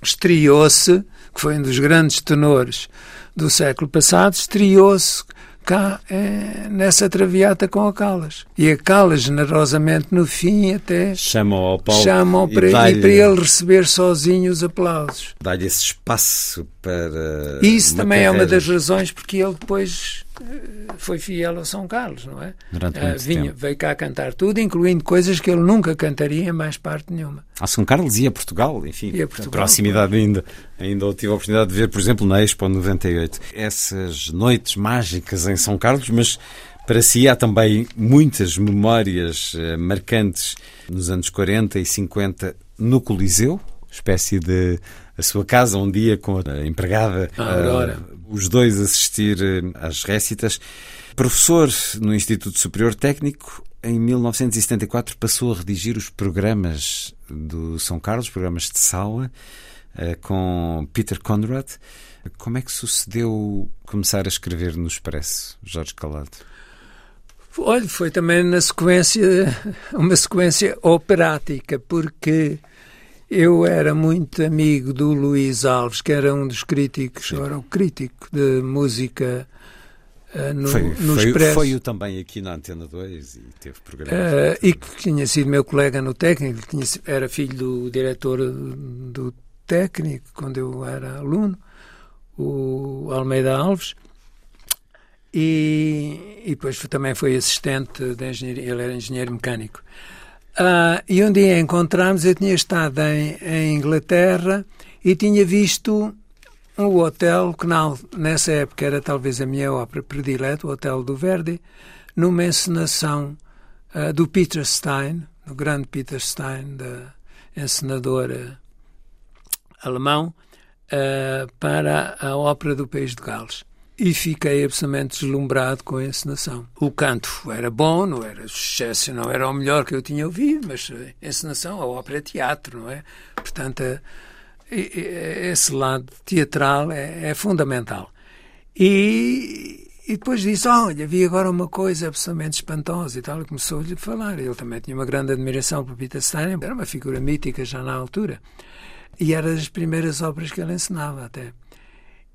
estreou-se, que foi um dos grandes tenores do século passado, estreou-se cá é, nessa traviata com a Calas. E a Calas, generosamente, no fim, até chamam ao palco chamam para, e para ele receber sozinho os aplausos. Dá-lhe esse espaço para. Isso também carreira. é uma das razões porque ele depois foi fiel a São Carlos, não é? Durante muito uh, vinha, tempo. Veio cá cantar tudo, incluindo coisas que ele nunca cantaria em mais parte nenhuma. A São Carlos e a Portugal, enfim. E a Portugal, proximidade ainda. Ainda tive a oportunidade de ver, por exemplo, na Expo 98. Essas noites mágicas em São Carlos, mas para si há também muitas memórias uh, marcantes nos anos 40 e 50 no Coliseu, espécie de a sua casa um dia com a empregada a Aurora. Uh, os dois assistir às récitas. Professor no Instituto Superior Técnico, em 1974 passou a redigir os programas do São Carlos, programas de sala, com Peter Conrad. Como é que sucedeu começar a escrever no Expresso, Jorge Calado? Olha, foi também na sequência, uma sequência operática, porque eu era muito amigo do Luís Alves, que era um dos críticos, Sim. era o crítico de música uh, no, foi, no foi, Expresso. Foi também aqui na Antena 2 e teve programas. Uh, e que tinha sido meu colega no técnico, tinha, era filho do diretor do técnico, quando eu era aluno, o Almeida Alves. E, e depois também foi assistente de engenharia, ele era engenheiro mecânico. Uh, e um dia encontramos, eu tinha estado em, em, Inglaterra e tinha visto um hotel que na, nessa época era talvez a minha ópera predileta, o Hotel do Verdi, numa encenação uh, do Peter Stein, do grande Peter Stein, da encenadora alemão, uh, para a ópera do País de Gales. E fiquei absolutamente deslumbrado com a encenação. O canto era bom, não era sucesso, não era o melhor que eu tinha ouvido, mas a encenação, a ópera é teatro, não é? Portanto, esse lado teatral é, é fundamental. E, e depois disse: Olha, vi agora uma coisa absolutamente espantosa e tal. E começou-lhe a falar. Ele também tinha uma grande admiração por Peter Stein, era uma figura mítica já na altura. E era das primeiras obras que ele ensinava até.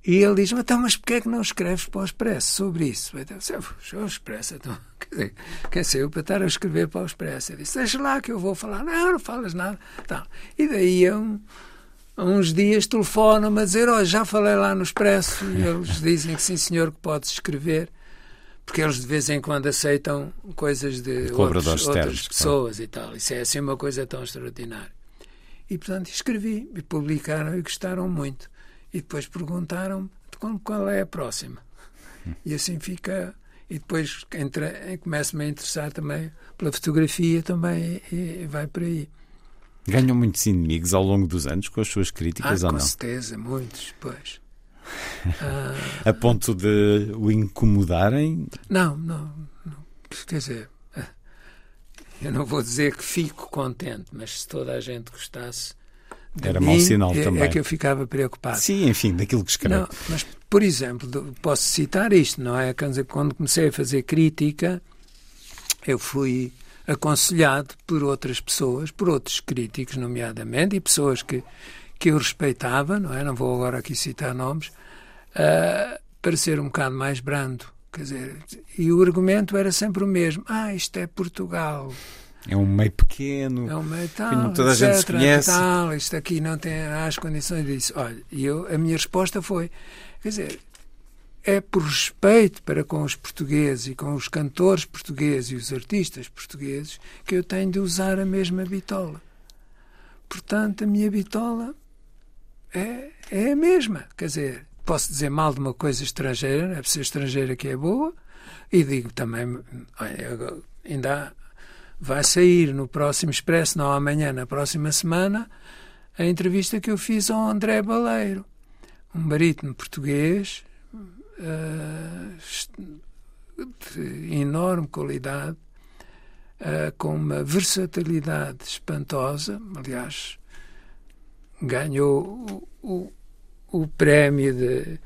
E ele diz: Então, mas porquê é que não escreves para o Expresso sobre isso? Eu disse: O Expresso, então, dizer, quem sei eu para estar a escrever para o Expresso? Ele disse: Deixa lá que eu vou falar. Não, não falas nada. Tá. E daí um há uns dias telefonam-me a dizer: oh, já falei lá no Expresso. E eles dizem que sim, senhor, que podes escrever. Porque eles de vez em quando aceitam coisas de outros, outras pessoas e tal. Isso é assim uma coisa tão extraordinária. E portanto escrevi e publicaram e gostaram muito. E depois perguntaram qual é a próxima. E assim fica. E depois começo-me a interessar também pela fotografia também e, vai por aí. Ganham muitos inimigos ao longo dos anos com as suas críticas ah, ou não? Com certeza, muitos, pois. ah, a ponto de o incomodarem? Não, não, não. Quer dizer, eu não vou dizer que fico contente, mas se toda a gente gostasse. Era mau sinal é, também. É que eu ficava preocupado. Sim, enfim, daquilo que escreve. Não, mas, por exemplo, posso citar isto, não é? Quando comecei a fazer crítica, eu fui aconselhado por outras pessoas, por outros críticos, nomeadamente, e pessoas que, que eu respeitava, não é? Não vou agora aqui citar nomes, uh, para ser um bocado mais brando. Quer dizer, e o argumento era sempre o mesmo. Ah, isto é Portugal. É um meio pequeno. É um meio tal, toda a gente se conhece. Tal, isto aqui não tem as condições disso. Olha, e eu, a minha resposta foi, quer dizer, é por respeito para com os portugueses e com os cantores portugueses e os artistas portugueses que eu tenho de usar a mesma bitola. Portanto, a minha bitola é, é a mesma. Quer dizer, posso dizer mal de uma coisa estrangeira, é por ser estrangeira que é boa, e digo também, ainda vai sair no próximo Expresso, não amanhã, na próxima semana, a entrevista que eu fiz ao André Baleiro, um barítono português, uh, de enorme qualidade, uh, com uma versatilidade espantosa. Aliás, ganhou o, o, o prémio de,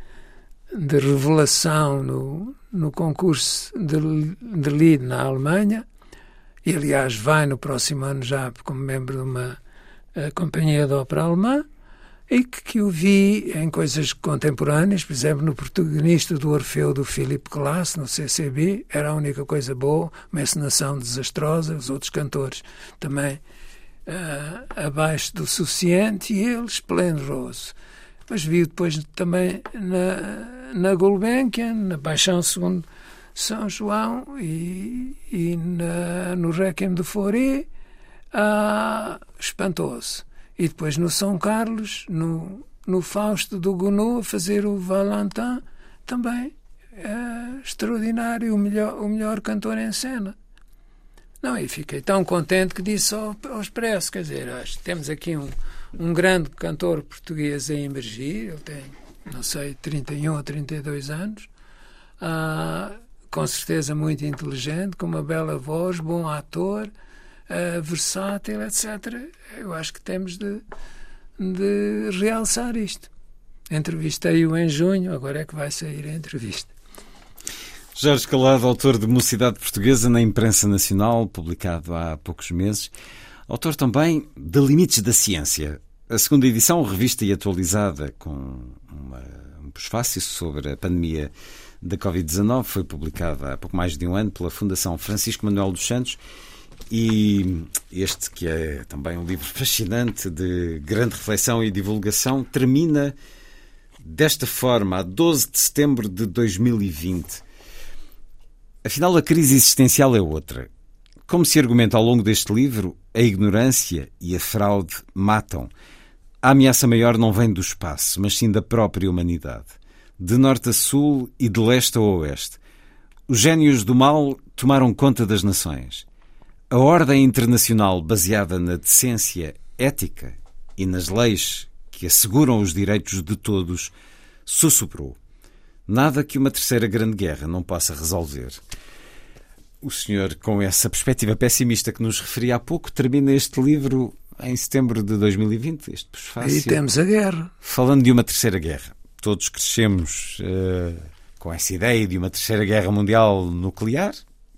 de revelação no, no concurso de, de Lied na Alemanha. E, aliás, vai no próximo ano já como membro de uma uh, companhia de ópera alemã e que, que eu vi em coisas contemporâneas, por exemplo, no protagonista do Orfeu do Philip Glass, no CCB, era a única coisa boa, uma encenação desastrosa, os outros cantores também uh, abaixo do suficiente e ele esplendoroso. Mas vi depois também na, na Gulbenkian, na Paixão segundo São João e, e na, no Requiem de Fauré, uh, espantoso e depois no São Carlos, no, no Fausto do Gounod, a fazer o Valentin, também é extraordinário, o melhor, o melhor cantor em cena. Não, e fiquei tão contente que disse ao, ao Expresso, quer dizer, acho, temos aqui um, um grande cantor português a emergir, ele tem, não sei, 31 ou 32 anos, ah, com certeza muito inteligente, com uma bela voz, bom ator, uh, versátil, etc. Eu acho que temos de, de realçar isto. Entrevistei-o em junho, agora é que vai sair a entrevista. Jorge Calado, autor de Mocidade Portuguesa na Imprensa Nacional, publicado há poucos meses. Autor também de Limites da Ciência, a segunda edição, revista e atualizada com uma, um prefácio sobre a pandemia da Covid-19, foi publicada há pouco mais de um ano pela Fundação Francisco Manuel dos Santos e este, que é também um livro fascinante de grande reflexão e divulgação, termina desta forma, a 12 de setembro de 2020. Afinal, a crise existencial é outra. Como se argumenta ao longo deste livro, a ignorância e a fraude matam. A ameaça maior não vem do espaço, mas sim da própria humanidade. De norte a sul e de leste a oeste. Os gênios do mal tomaram conta das nações. A ordem internacional baseada na decência ética e nas leis que asseguram os direitos de todos sussurrou. Nada que uma terceira grande guerra não possa resolver. O senhor, com essa perspectiva pessimista que nos referia há pouco, termina este livro em setembro de 2020, este prefácio. E temos a guerra. Falando de uma terceira guerra. Todos crescemos uh, com essa ideia de uma terceira guerra mundial nuclear.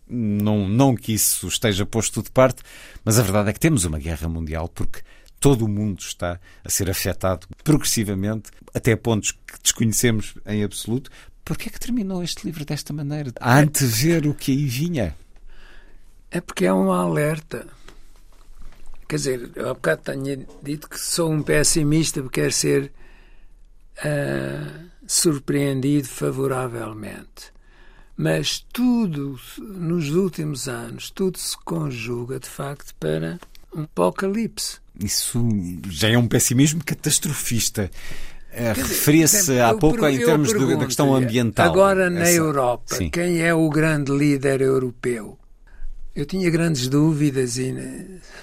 Não, não que isso esteja posto de parte, mas a verdade é que temos uma guerra mundial porque todo o mundo está a ser afetado progressivamente, até pontos que desconhecemos em absoluto. Porquê é que terminou este livro desta maneira? A antever o que aí vinha? É porque é um alerta. Quer dizer, eu há bocado tenho dito que sou um pessimista porque quero ser uh, surpreendido favoravelmente. Mas tudo, nos últimos anos, tudo se conjuga de facto para um apocalipse. Isso já é um pessimismo catastrofista. Uh, Referia-se há pouco em termos da questão ambiental. Agora, na Essa... Europa, Sim. quem é o grande líder europeu? Eu tinha grandes dúvidas, e,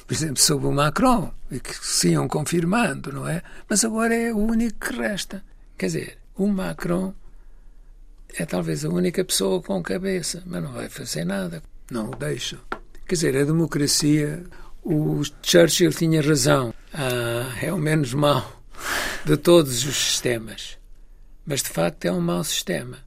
por exemplo, sobre o Macron, que se iam confirmando, não é? Mas agora é o único que resta. Quer dizer, o Macron é talvez a única pessoa com cabeça, mas não vai fazer nada. Não o deixam. Quer dizer, a democracia, o Churchill tinha razão. Ah, é o menos mau de todos os sistemas. Mas, de facto, é um mau sistema.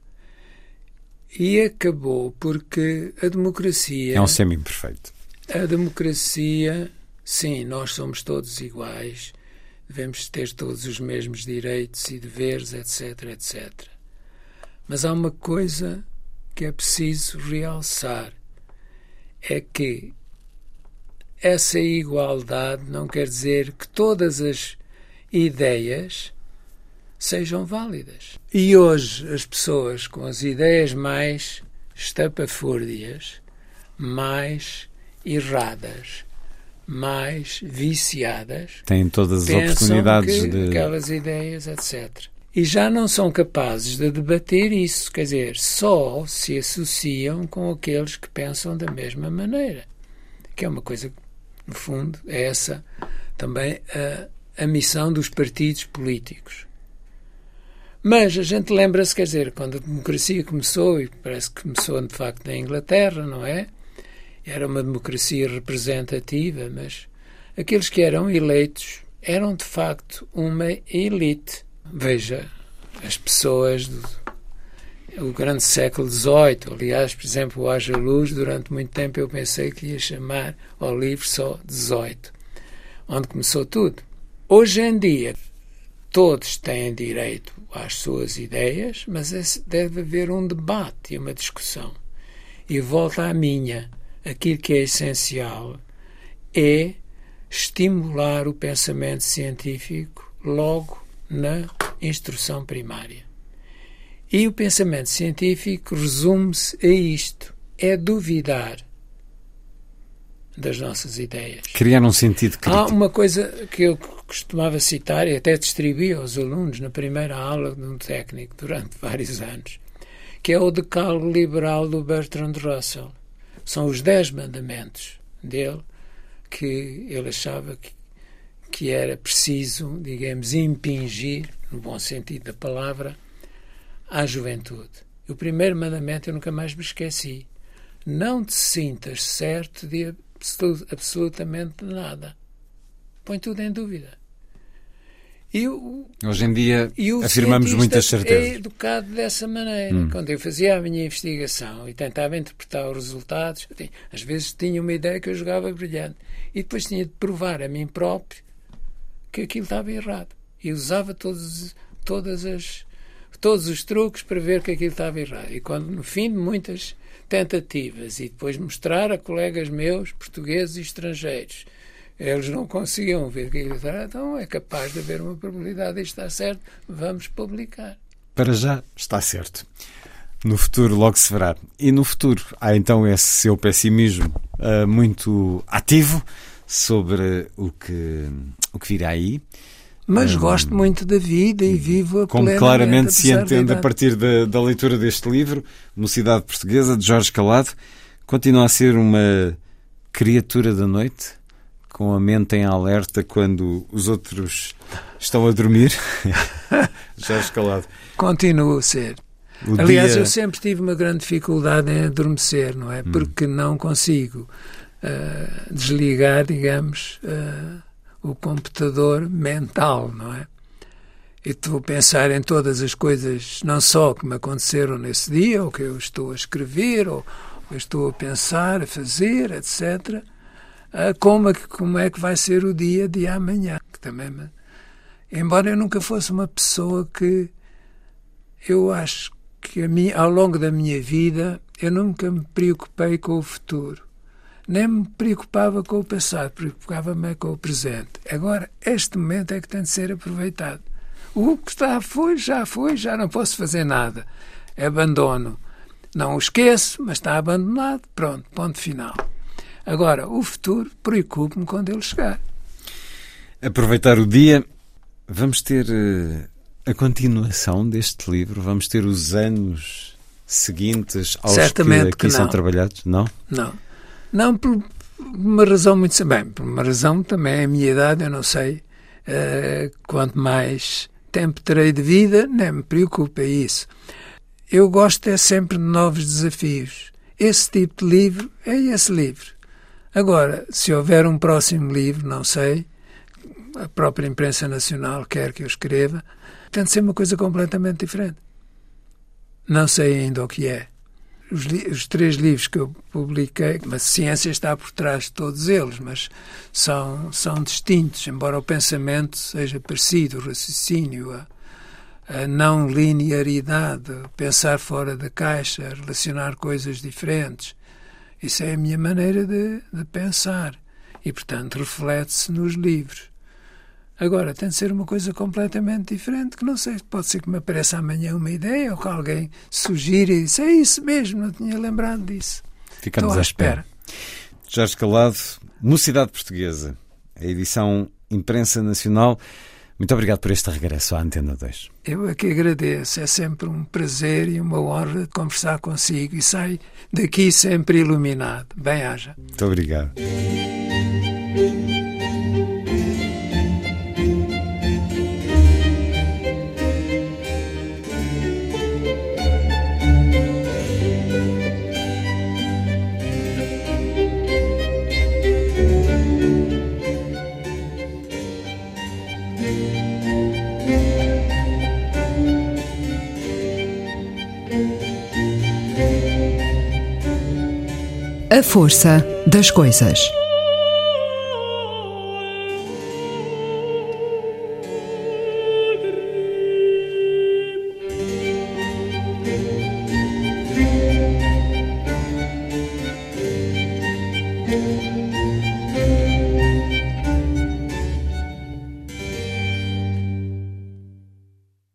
E acabou porque a democracia. É um semi-imperfeito. A democracia, sim, nós somos todos iguais, devemos ter todos os mesmos direitos e deveres, etc, etc. Mas há uma coisa que é preciso realçar: é que essa igualdade não quer dizer que todas as ideias sejam válidas. E hoje as pessoas com as ideias mais estapafúrdias, mais erradas, mais viciadas, têm todas as oportunidades que de aquelas ideias, etc. E já não são capazes de debater isso, quer dizer, só se associam com aqueles que pensam da mesma maneira. Que é uma coisa, no fundo, é essa também a, a missão dos partidos políticos. Mas a gente lembra-se, quer dizer, quando a democracia começou, e parece que começou de facto na Inglaterra, não é? Era uma democracia representativa, mas aqueles que eram eleitos eram de facto uma elite. Veja, as pessoas do grande século XVIII. Aliás, por exemplo, o Haja Luz, durante muito tempo eu pensei que ia chamar ao livro só XVIII, onde começou tudo. Hoje em dia, todos têm direito às suas ideias, mas deve haver um debate e uma discussão. E volta à minha. Aquilo que é essencial é estimular o pensamento científico logo na instrução primária. E o pensamento científico resume-se a isto: é duvidar das nossas ideias. Criar um sentido crítico. Há uma coisa que eu costumava citar e até distribuí aos alunos na primeira aula de um técnico durante vários anos, que é o decálogo liberal do Bertrand Russell. São os dez mandamentos dele que ele achava que, que era preciso, digamos, impingir, no bom sentido da palavra, à juventude. O primeiro mandamento eu nunca mais me esqueci. Não te sintas certo de absolutamente nada. Põe tudo em dúvida. E o, Hoje em dia afirmamos muitas certezas. é educado dessa maneira. Hum. Quando eu fazia a minha investigação e tentava interpretar os resultados, às vezes tinha uma ideia que eu jogava brilhante e depois tinha de provar a mim próprio que aquilo estava errado. E usava todos, todas as, todos os truques para ver que aquilo estava errado. E quando, no fim de muitas tentativas e depois mostrar a colegas meus, portugueses e estrangeiros, eles não conseguiam ver que estava, então é capaz de haver uma probabilidade de estar certo, vamos publicar. Para já está certo. No futuro logo se verá. E no futuro há então esse seu pessimismo uh, muito ativo sobre o que, o que virá aí. Mas gosto muito da vida e vivo a Como claramente se entende a partir da, da leitura deste livro, Mocidade Portuguesa, de Jorge Calado, continua a ser uma criatura da noite, com a mente em alerta quando os outros estão a dormir. Jorge Calado. Continuo a ser. O Aliás, dia... eu sempre tive uma grande dificuldade em adormecer, não é? Hum. Porque não consigo uh, desligar, digamos, uh, o computador mental, não é? E estou pensar em todas as coisas, não só que me aconteceram nesse dia, ou que eu estou a escrever, ou eu estou a pensar, a fazer, etc. Uh, como, é que, como é que vai ser o dia de amanhã? Que também me... Embora eu nunca fosse uma pessoa que eu acho que ao longo da minha vida eu nunca me preocupei com o futuro. Nem me preocupava com o passado, preocupava-me com o presente. Agora, este momento é que tem de ser aproveitado. O que está foi, já foi, já não posso fazer nada. Abandono. Não o esqueço, mas está abandonado. Pronto, ponto final. Agora, o futuro, preocupo-me quando ele chegar. Aproveitar o dia. Vamos ter uh, a continuação deste livro? Vamos ter os anos seguintes aos Certamente que aqui que são trabalhados? Não? Não. Não por uma razão muito bem, por uma razão também a minha idade, eu não sei uh, quanto mais tempo terei de vida, nem me preocupa isso. Eu gosto é sempre de novos desafios. Esse tipo de livro é esse livro. Agora, se houver um próximo livro, não sei, a própria imprensa nacional quer que eu escreva, tem de ser uma coisa completamente diferente. Não sei ainda o que é. Os, os, três livros que eu publiquei, a ciência está por trás de todos eles, mas são, são distintos, embora o pensamento seja parecido, o raciocínio, a, a não linearidade, pensar fora da caixa, relacionar coisas diferentes. Isso é a minha maneira de, de pensar e, portanto, reflete-se nos livros. Agora, tem de ser uma coisa completamente diferente, que não sei, pode ser que me apareça amanhã uma ideia ou que alguém sugira e disse, é isso mesmo, não tinha lembrado disso. Ficamos Estou à, à espera. espera. Jorge Calado, Mocidade Portuguesa, a edição Imprensa Nacional. Muito obrigado por este regresso à Antena 2. Eu é que agradeço. É sempre um prazer e uma honra conversar consigo e saio daqui sempre iluminado. Bem-haja. Muito obrigado. A força das coisas.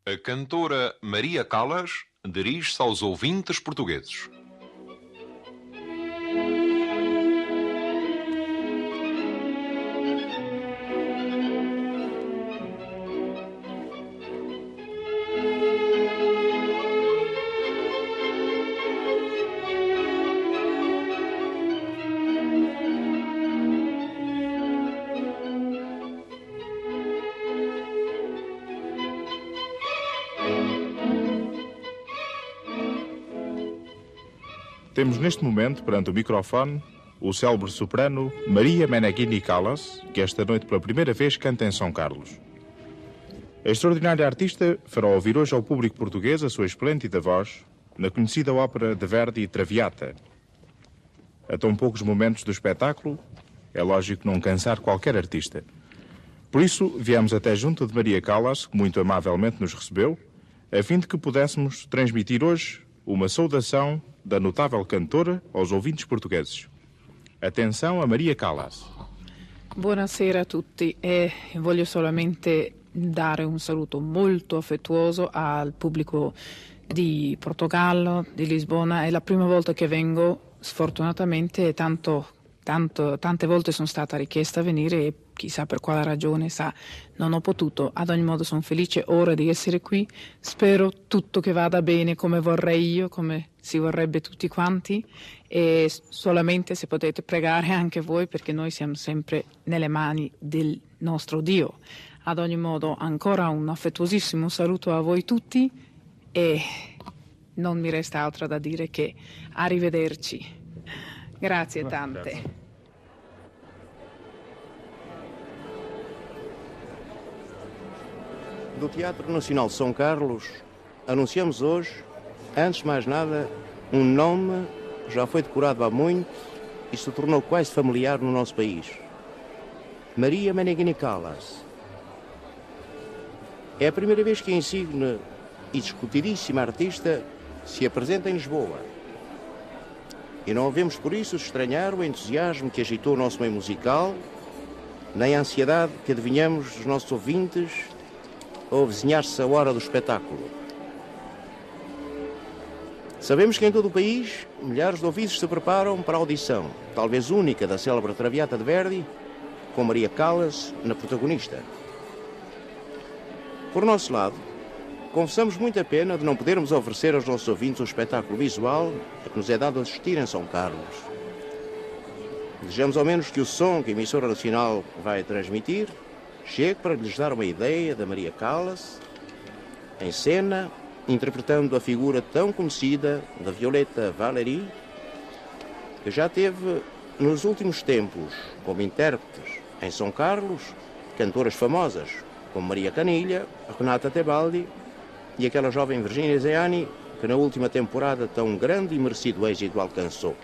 A cantora Maria Callas dirige-se aos ouvintes portugueses. Temos neste momento, perante o microfone, o célebre soprano Maria Meneghini Callas, que esta noite pela primeira vez canta em São Carlos. A extraordinária artista fará ouvir hoje ao público português a sua esplêndida voz na conhecida ópera de Verdi Traviata. A tão poucos momentos do espetáculo, é lógico não cansar qualquer artista. Por isso, viemos até junto de Maria Callas, que muito amavelmente nos recebeu, a fim de que pudéssemos transmitir hoje uma saudação da notável cantora aos ouvintes portugueses. Atenção a Maria Callas. Buonasera a tutti e voglio solamente dare un saluto molto affettuoso al pubblico di Portogallo, di Lisbona. È la prima volta che vengo, sfortunatamente, tanto, tanto, tante volte sono stata richiesta a venire e chissà per quale ragione, sa, non ho potuto. Ad ogni modo sono felice ora di essere qui. Spero tutto che vada bene come vorrei io, come si vorrebbe tutti quanti e solamente se potete pregare anche voi perché noi siamo sempre nelle mani del nostro Dio. Ad ogni modo ancora un affettuosissimo saluto a voi tutti e non mi resta altro da dire che arrivederci. Grazie tante. Do Teatro Nacional São Carlos, anunciamos hoje, antes de mais nada, um nome já foi decorado há muito e se tornou quase familiar no nosso país. Maria Meneghini Callas. É a primeira vez que a insigne e discutidíssima artista se apresenta em Lisboa. E não havemos por isso estranhar o entusiasmo que agitou o nosso meio musical, nem a ansiedade que adivinhamos dos nossos ouvintes ao vizinhar-se a hora do espetáculo. Sabemos que em todo o país milhares de ouvidos se preparam para a audição, talvez única da célebre Traviata de Verdi, com Maria Callas na protagonista. Por nosso lado, confessamos muita pena de não podermos oferecer aos nossos ouvintes o espetáculo visual a que nos é dado assistir em São Carlos. Desejamos ao menos que o som que a emissora nacional vai transmitir chegue para lhes dar uma ideia da Maria Callas em cena interpretando a figura tão conhecida da Violeta Valéry, que já teve nos últimos tempos como intérpretes em São Carlos cantoras famosas como Maria Canilha, Renata Tebaldi e aquela jovem Virginia Zeani que na última temporada tão grande e merecido êxito alcançou.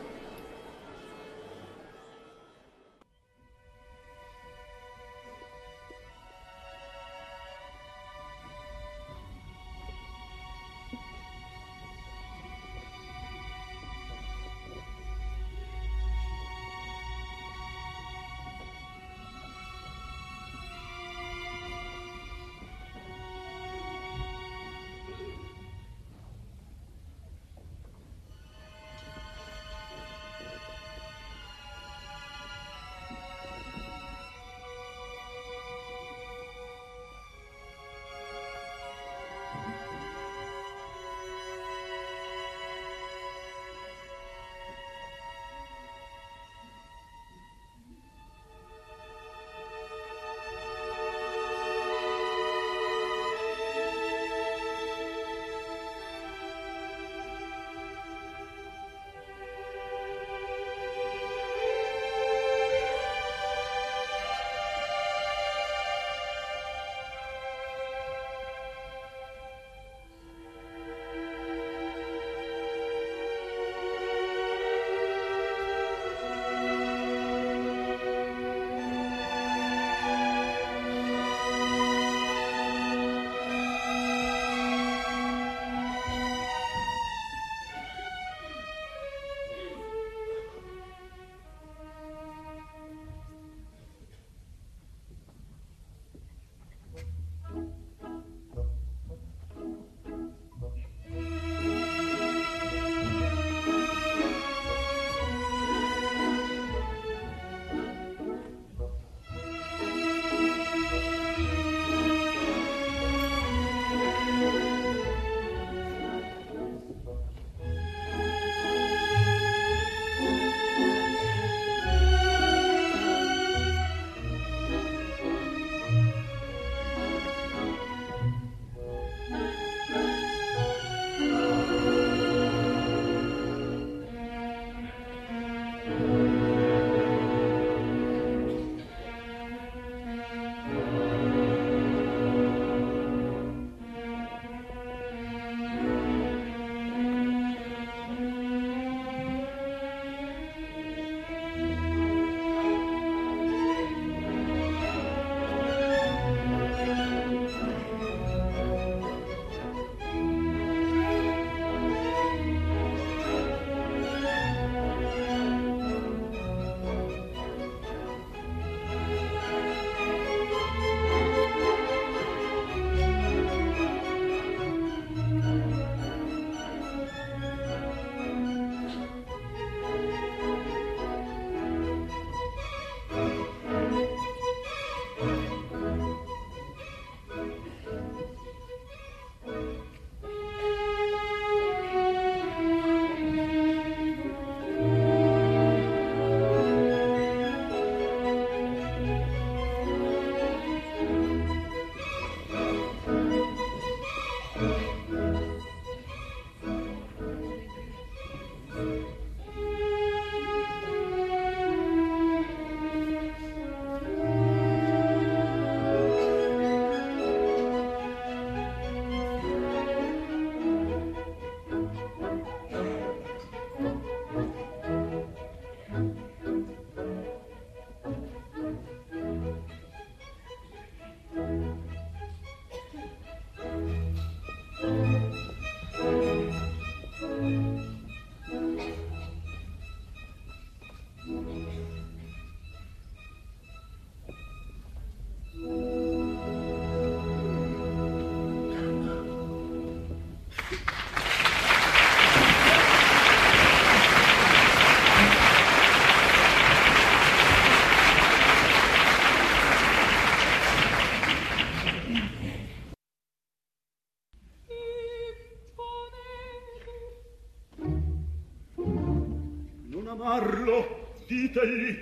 Italy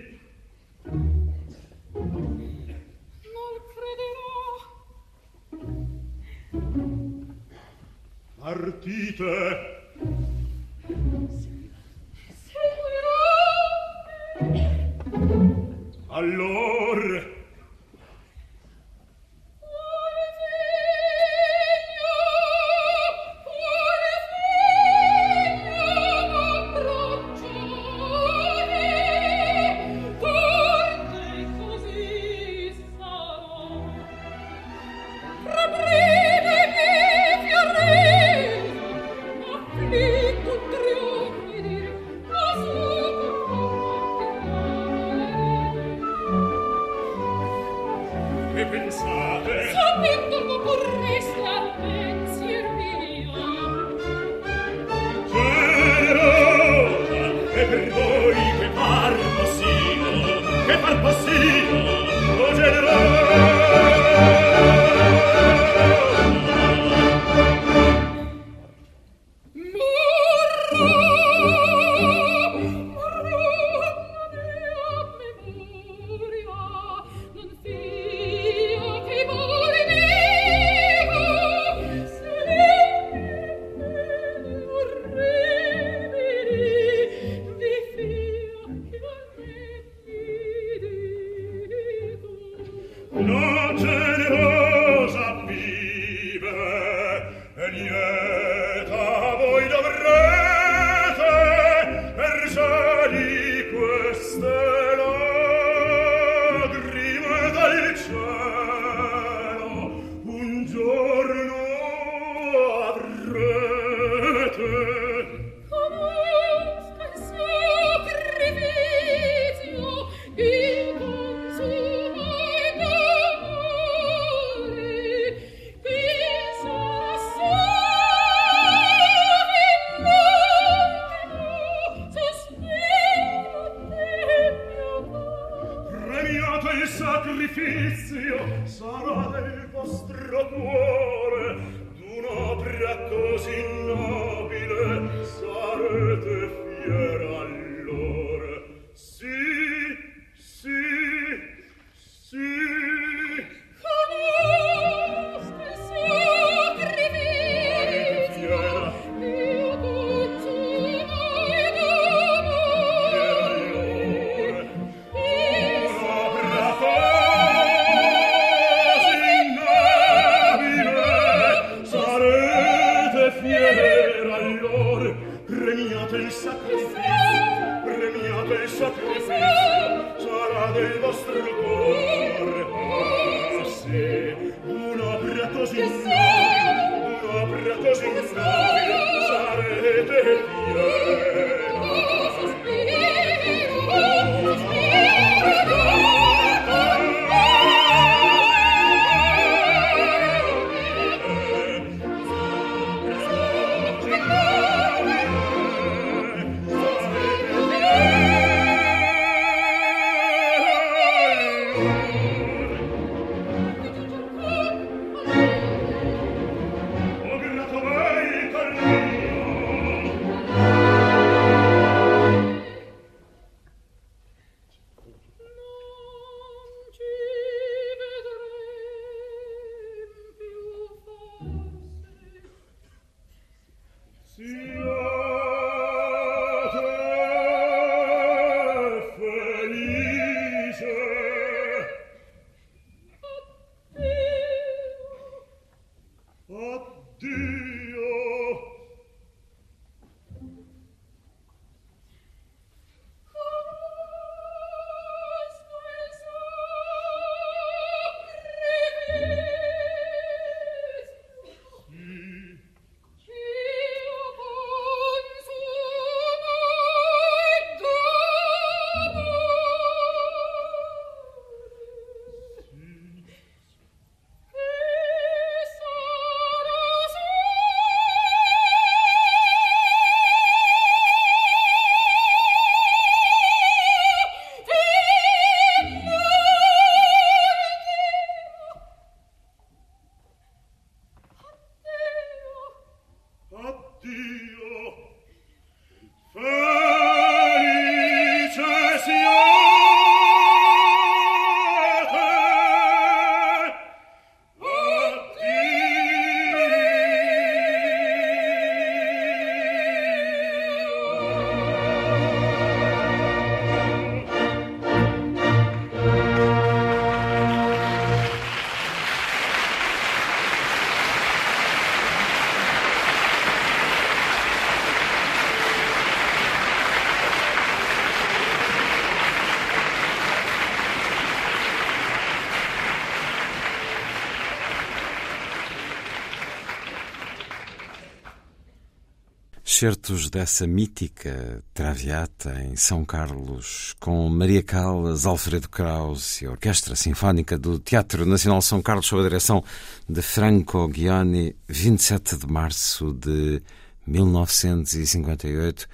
Certos dessa mítica Traviata em São Carlos, com Maria Callas, Alfredo Kraus e a Orquestra Sinfónica do Teatro Nacional São Carlos, sob a direção de Franco Ghioni, 27 de março de 1958.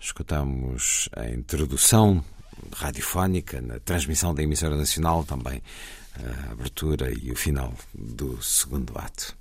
Escutamos a introdução radiofónica na transmissão da emissora nacional, também a abertura e o final do segundo ato.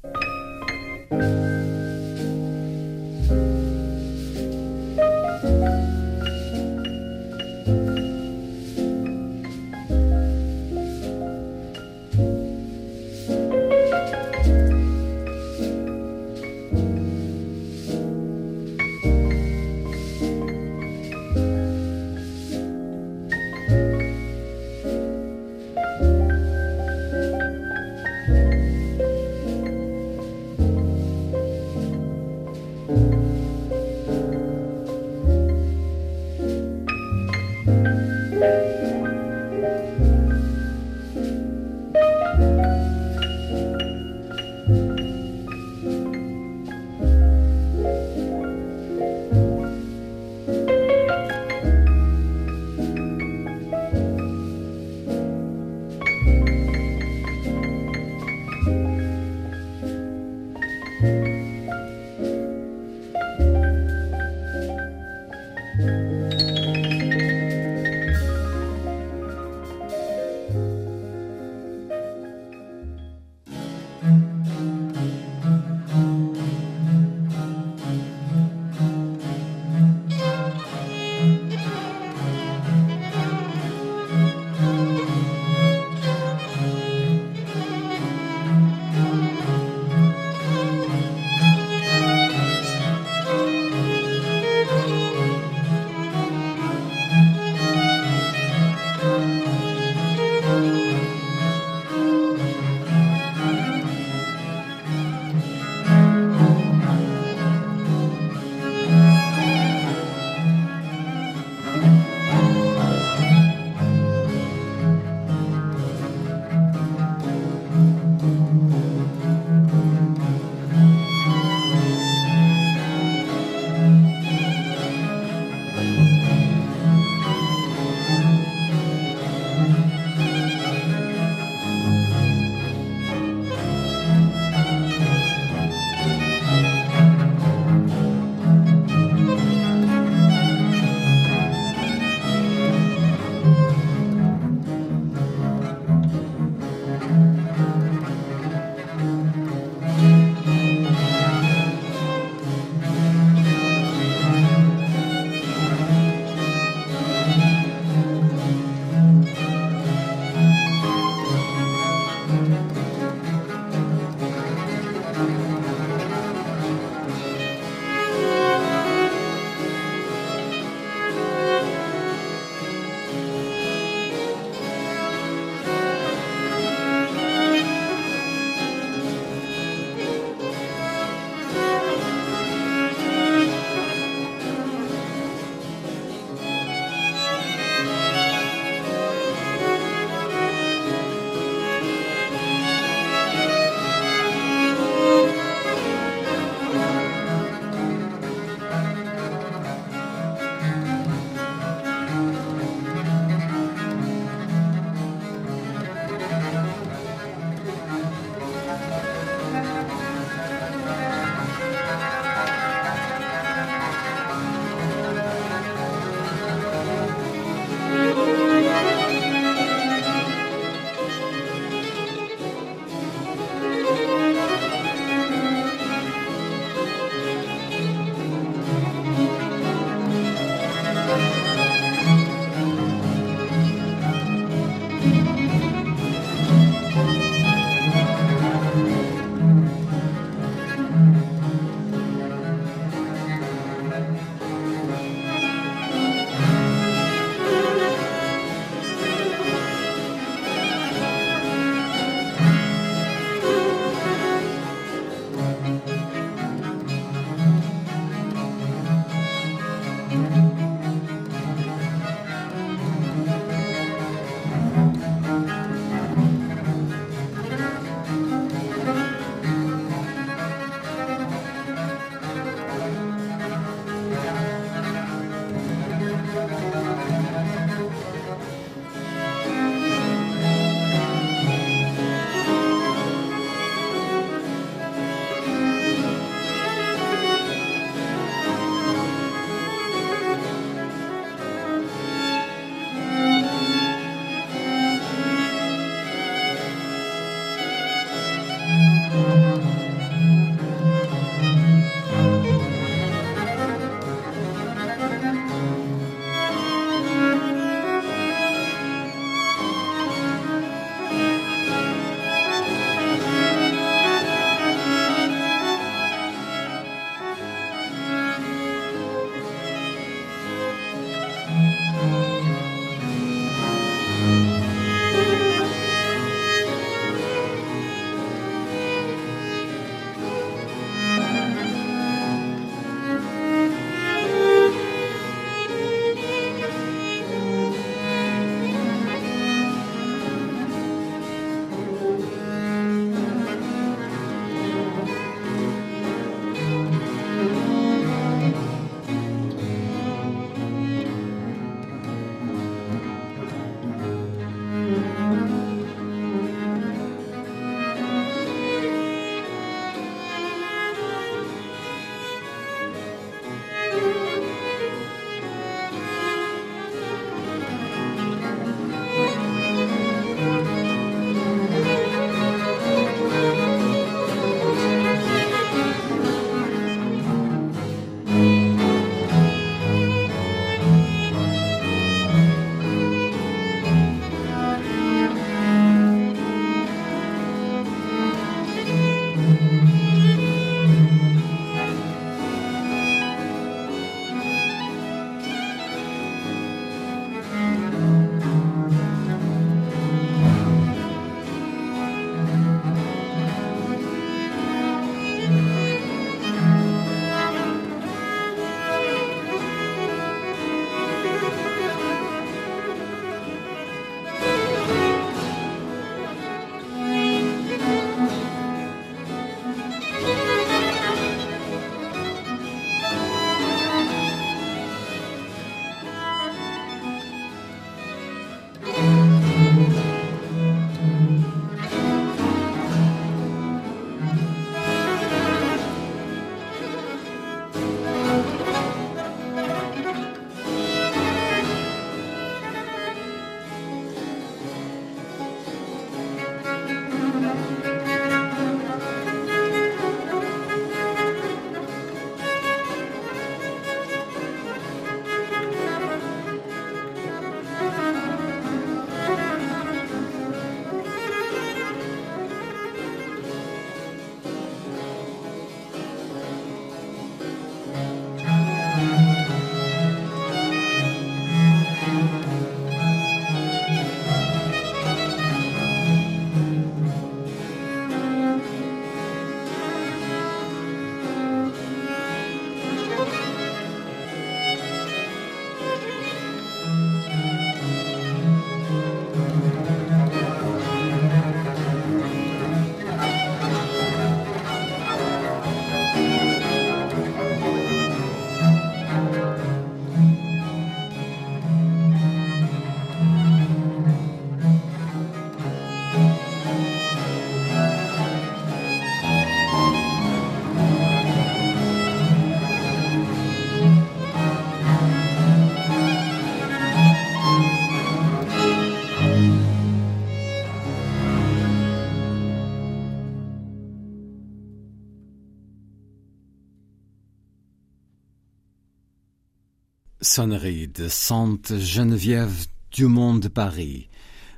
Sonnerie de Sainte Geneviève Dumont de Paris.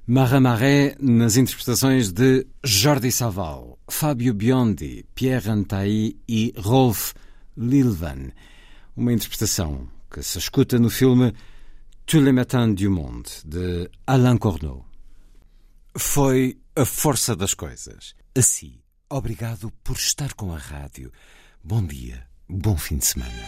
Marais nas interpretações de Jordi Saval, Fábio Biondi, Pierre Antaï e Rolf Lilvan. Uma interpretação que se escuta no filme Tous les matins du monde, de Alain Corneau. Foi a força das coisas. Assim, obrigado por estar com a rádio. Bom dia, bom fim de semana.